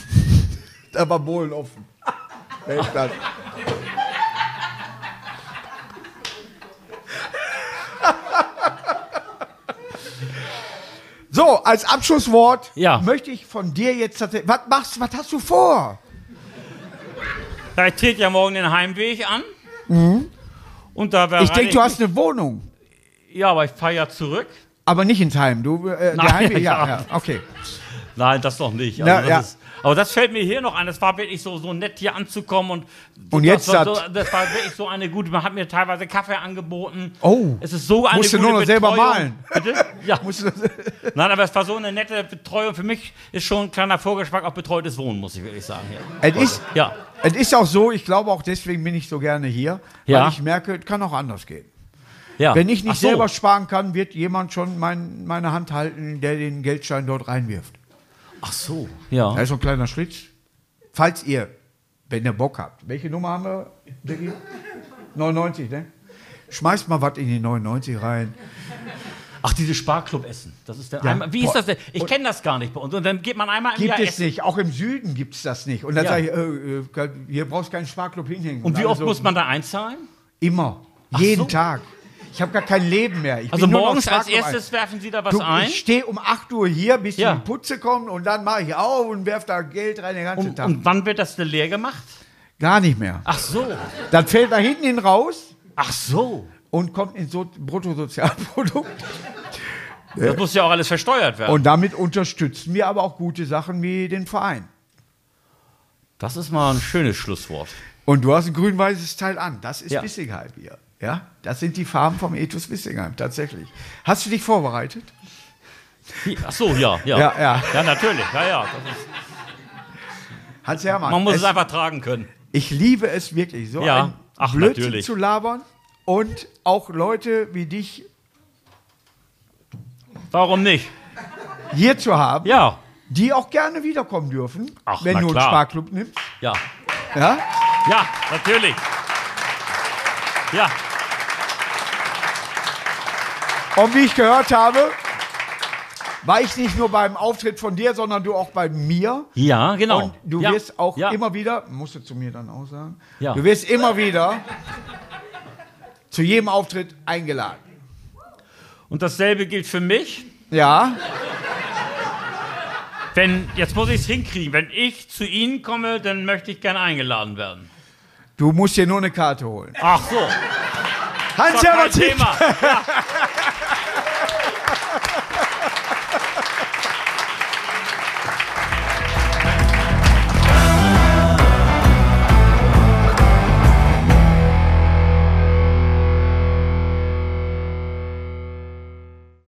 S2: [laughs] da war Bohlen offen. Weltklasse. [laughs] So, als Abschlusswort
S3: Ja.
S2: möchte ich von dir jetzt tatsächlich. Was machst was hast du vor?
S3: Ja, ich trete ja morgen den Heimweg an. Und da wäre
S2: Mhm. Ich denke, du hast eine Wohnung,
S3: Ja, aber ich fahre ja zurück.
S2: aber nicht ins Heim. Du, äh,
S3: Nein,
S2: der Heimweg, [laughs] ja,
S3: ja.
S2: ja, okay.
S3: Nein, das noch nicht.
S2: Ja,
S3: das
S2: ja.
S3: Ist, aber das fällt mir hier noch an. Es war wirklich so, so nett, hier anzukommen. Und,
S2: Und jetzt
S3: das, war so,
S2: das-
S3: das war wirklich so eine gute. Man hat mir teilweise Kaffee angeboten.
S2: Oh.
S3: Es ist so eine
S2: Musst du
S3: gute
S2: nur noch selber malen.
S3: Bitte? [laughs] Ja. Nein, aber es war so eine nette Betreuung. Für mich ist schon ein kleiner Vorgeschmack auf betreutes Wohnen, muss ich wirklich sagen. Hier.
S2: Es ist,
S3: Ja.
S2: es ist auch so, ich glaube auch deswegen bin ich so gerne hier,
S3: Ja.
S2: weil ich merke, es kann auch anders gehen.
S3: ja.
S2: Wenn ich nicht
S3: so.
S2: selber sparen kann, wird jemand schon mein, meine Hand halten, der den Geldschein dort reinwirft.
S3: Ach so. Ja.
S2: Da ist so ein kleiner Schritt. Falls ihr, wenn ihr Bock habt, welche Nummer haben wir, Diggi? 99, ne? Schmeißt mal was in die 99 rein.
S3: Ach, diese Sparklub-Essen. Das ist der
S2: Ja.
S3: einmal, Wie ist das denn? Ich kenne das gar nicht bei uns. Und dann geht man einmal im
S2: Gibt
S3: Jahr
S2: es
S3: essen.
S2: nicht. Auch im Süden gibt es das nicht. Und dann
S3: Ja.
S2: sage ich, äh, äh, hier brauchst du keinen Sparklub hinhängen.
S3: Und wie
S2: alle
S3: oft
S2: so,
S3: muss man da einzahlen?
S2: Immer. Jeden
S3: so.
S2: Tag. Ich habe gar kein Leben mehr. Ich
S3: Also morgens als erstes werfen Sie da was
S2: Du,
S3: ein?
S2: ich stehe um 8 Uhr hier, bis
S3: Ja.
S2: die Putze kommen und dann mache ich auf und werfe da Geld rein den ganzen
S3: Und,
S2: Tag.
S3: und wann wird das denn leer gemacht?
S2: Gar nicht mehr.
S3: Ach so.
S2: Dann fällt da hinten hin raus
S3: Ach so.
S2: und kommt ins so Bruttosozialprodukt.
S3: Das muss ja auch alles versteuert werden.
S2: Und damit unterstützen wir aber auch gute Sachen wie den Verein.
S3: das ist mal ein schönes Schlusswort.
S2: Und du hast ein grün-weißes Teil an. Das ist
S3: Ja.
S2: Wissingheim hier. Ja, das sind die Farben vom Ethos Wissingheim, tatsächlich. Hast du dich vorbereitet?
S3: Ach so, ja, ja.
S2: Ja, ja.
S3: Ja, natürlich. Ja, ja.
S2: Hans Hermann,
S3: man muss es,
S2: es,
S3: einfach tragen können.
S2: ich liebe es wirklich, so
S3: Ja.
S2: ein
S3: Ach,
S2: Blödsinn
S3: natürlich.
S2: zu labern und auch Leute wie dich
S3: Warum nicht?
S2: hier zu haben,
S3: Ja.
S2: die auch gerne wiederkommen dürfen,
S3: Ach,
S2: wenn du einen
S3: klar.
S2: Sparklub nimmst.
S3: Ja.
S2: Ja?
S3: Ja, natürlich. Ja.
S2: Und wie ich gehört habe, war ich nicht nur beim Auftritt von dir, sondern du auch bei mir.
S3: Ja, genau.
S2: Und du
S3: ja.
S2: wirst auch
S3: ja.
S2: immer wieder, musst du zu mir dann auch sagen,
S3: Ja.
S2: du wirst immer wieder zu jedem Auftritt eingeladen.
S3: Und dasselbe gilt für mich.
S2: Ja,
S3: Wenn, jetzt muss ich es hinkriegen. Wenn ich zu Ihnen komme, dann möchte ich gerne eingeladen werden.
S2: du musst dir nur eine Karte holen.
S3: Ach so.
S2: Hans
S3: Doch kein
S2: Hermann,
S3: Thema. Ja.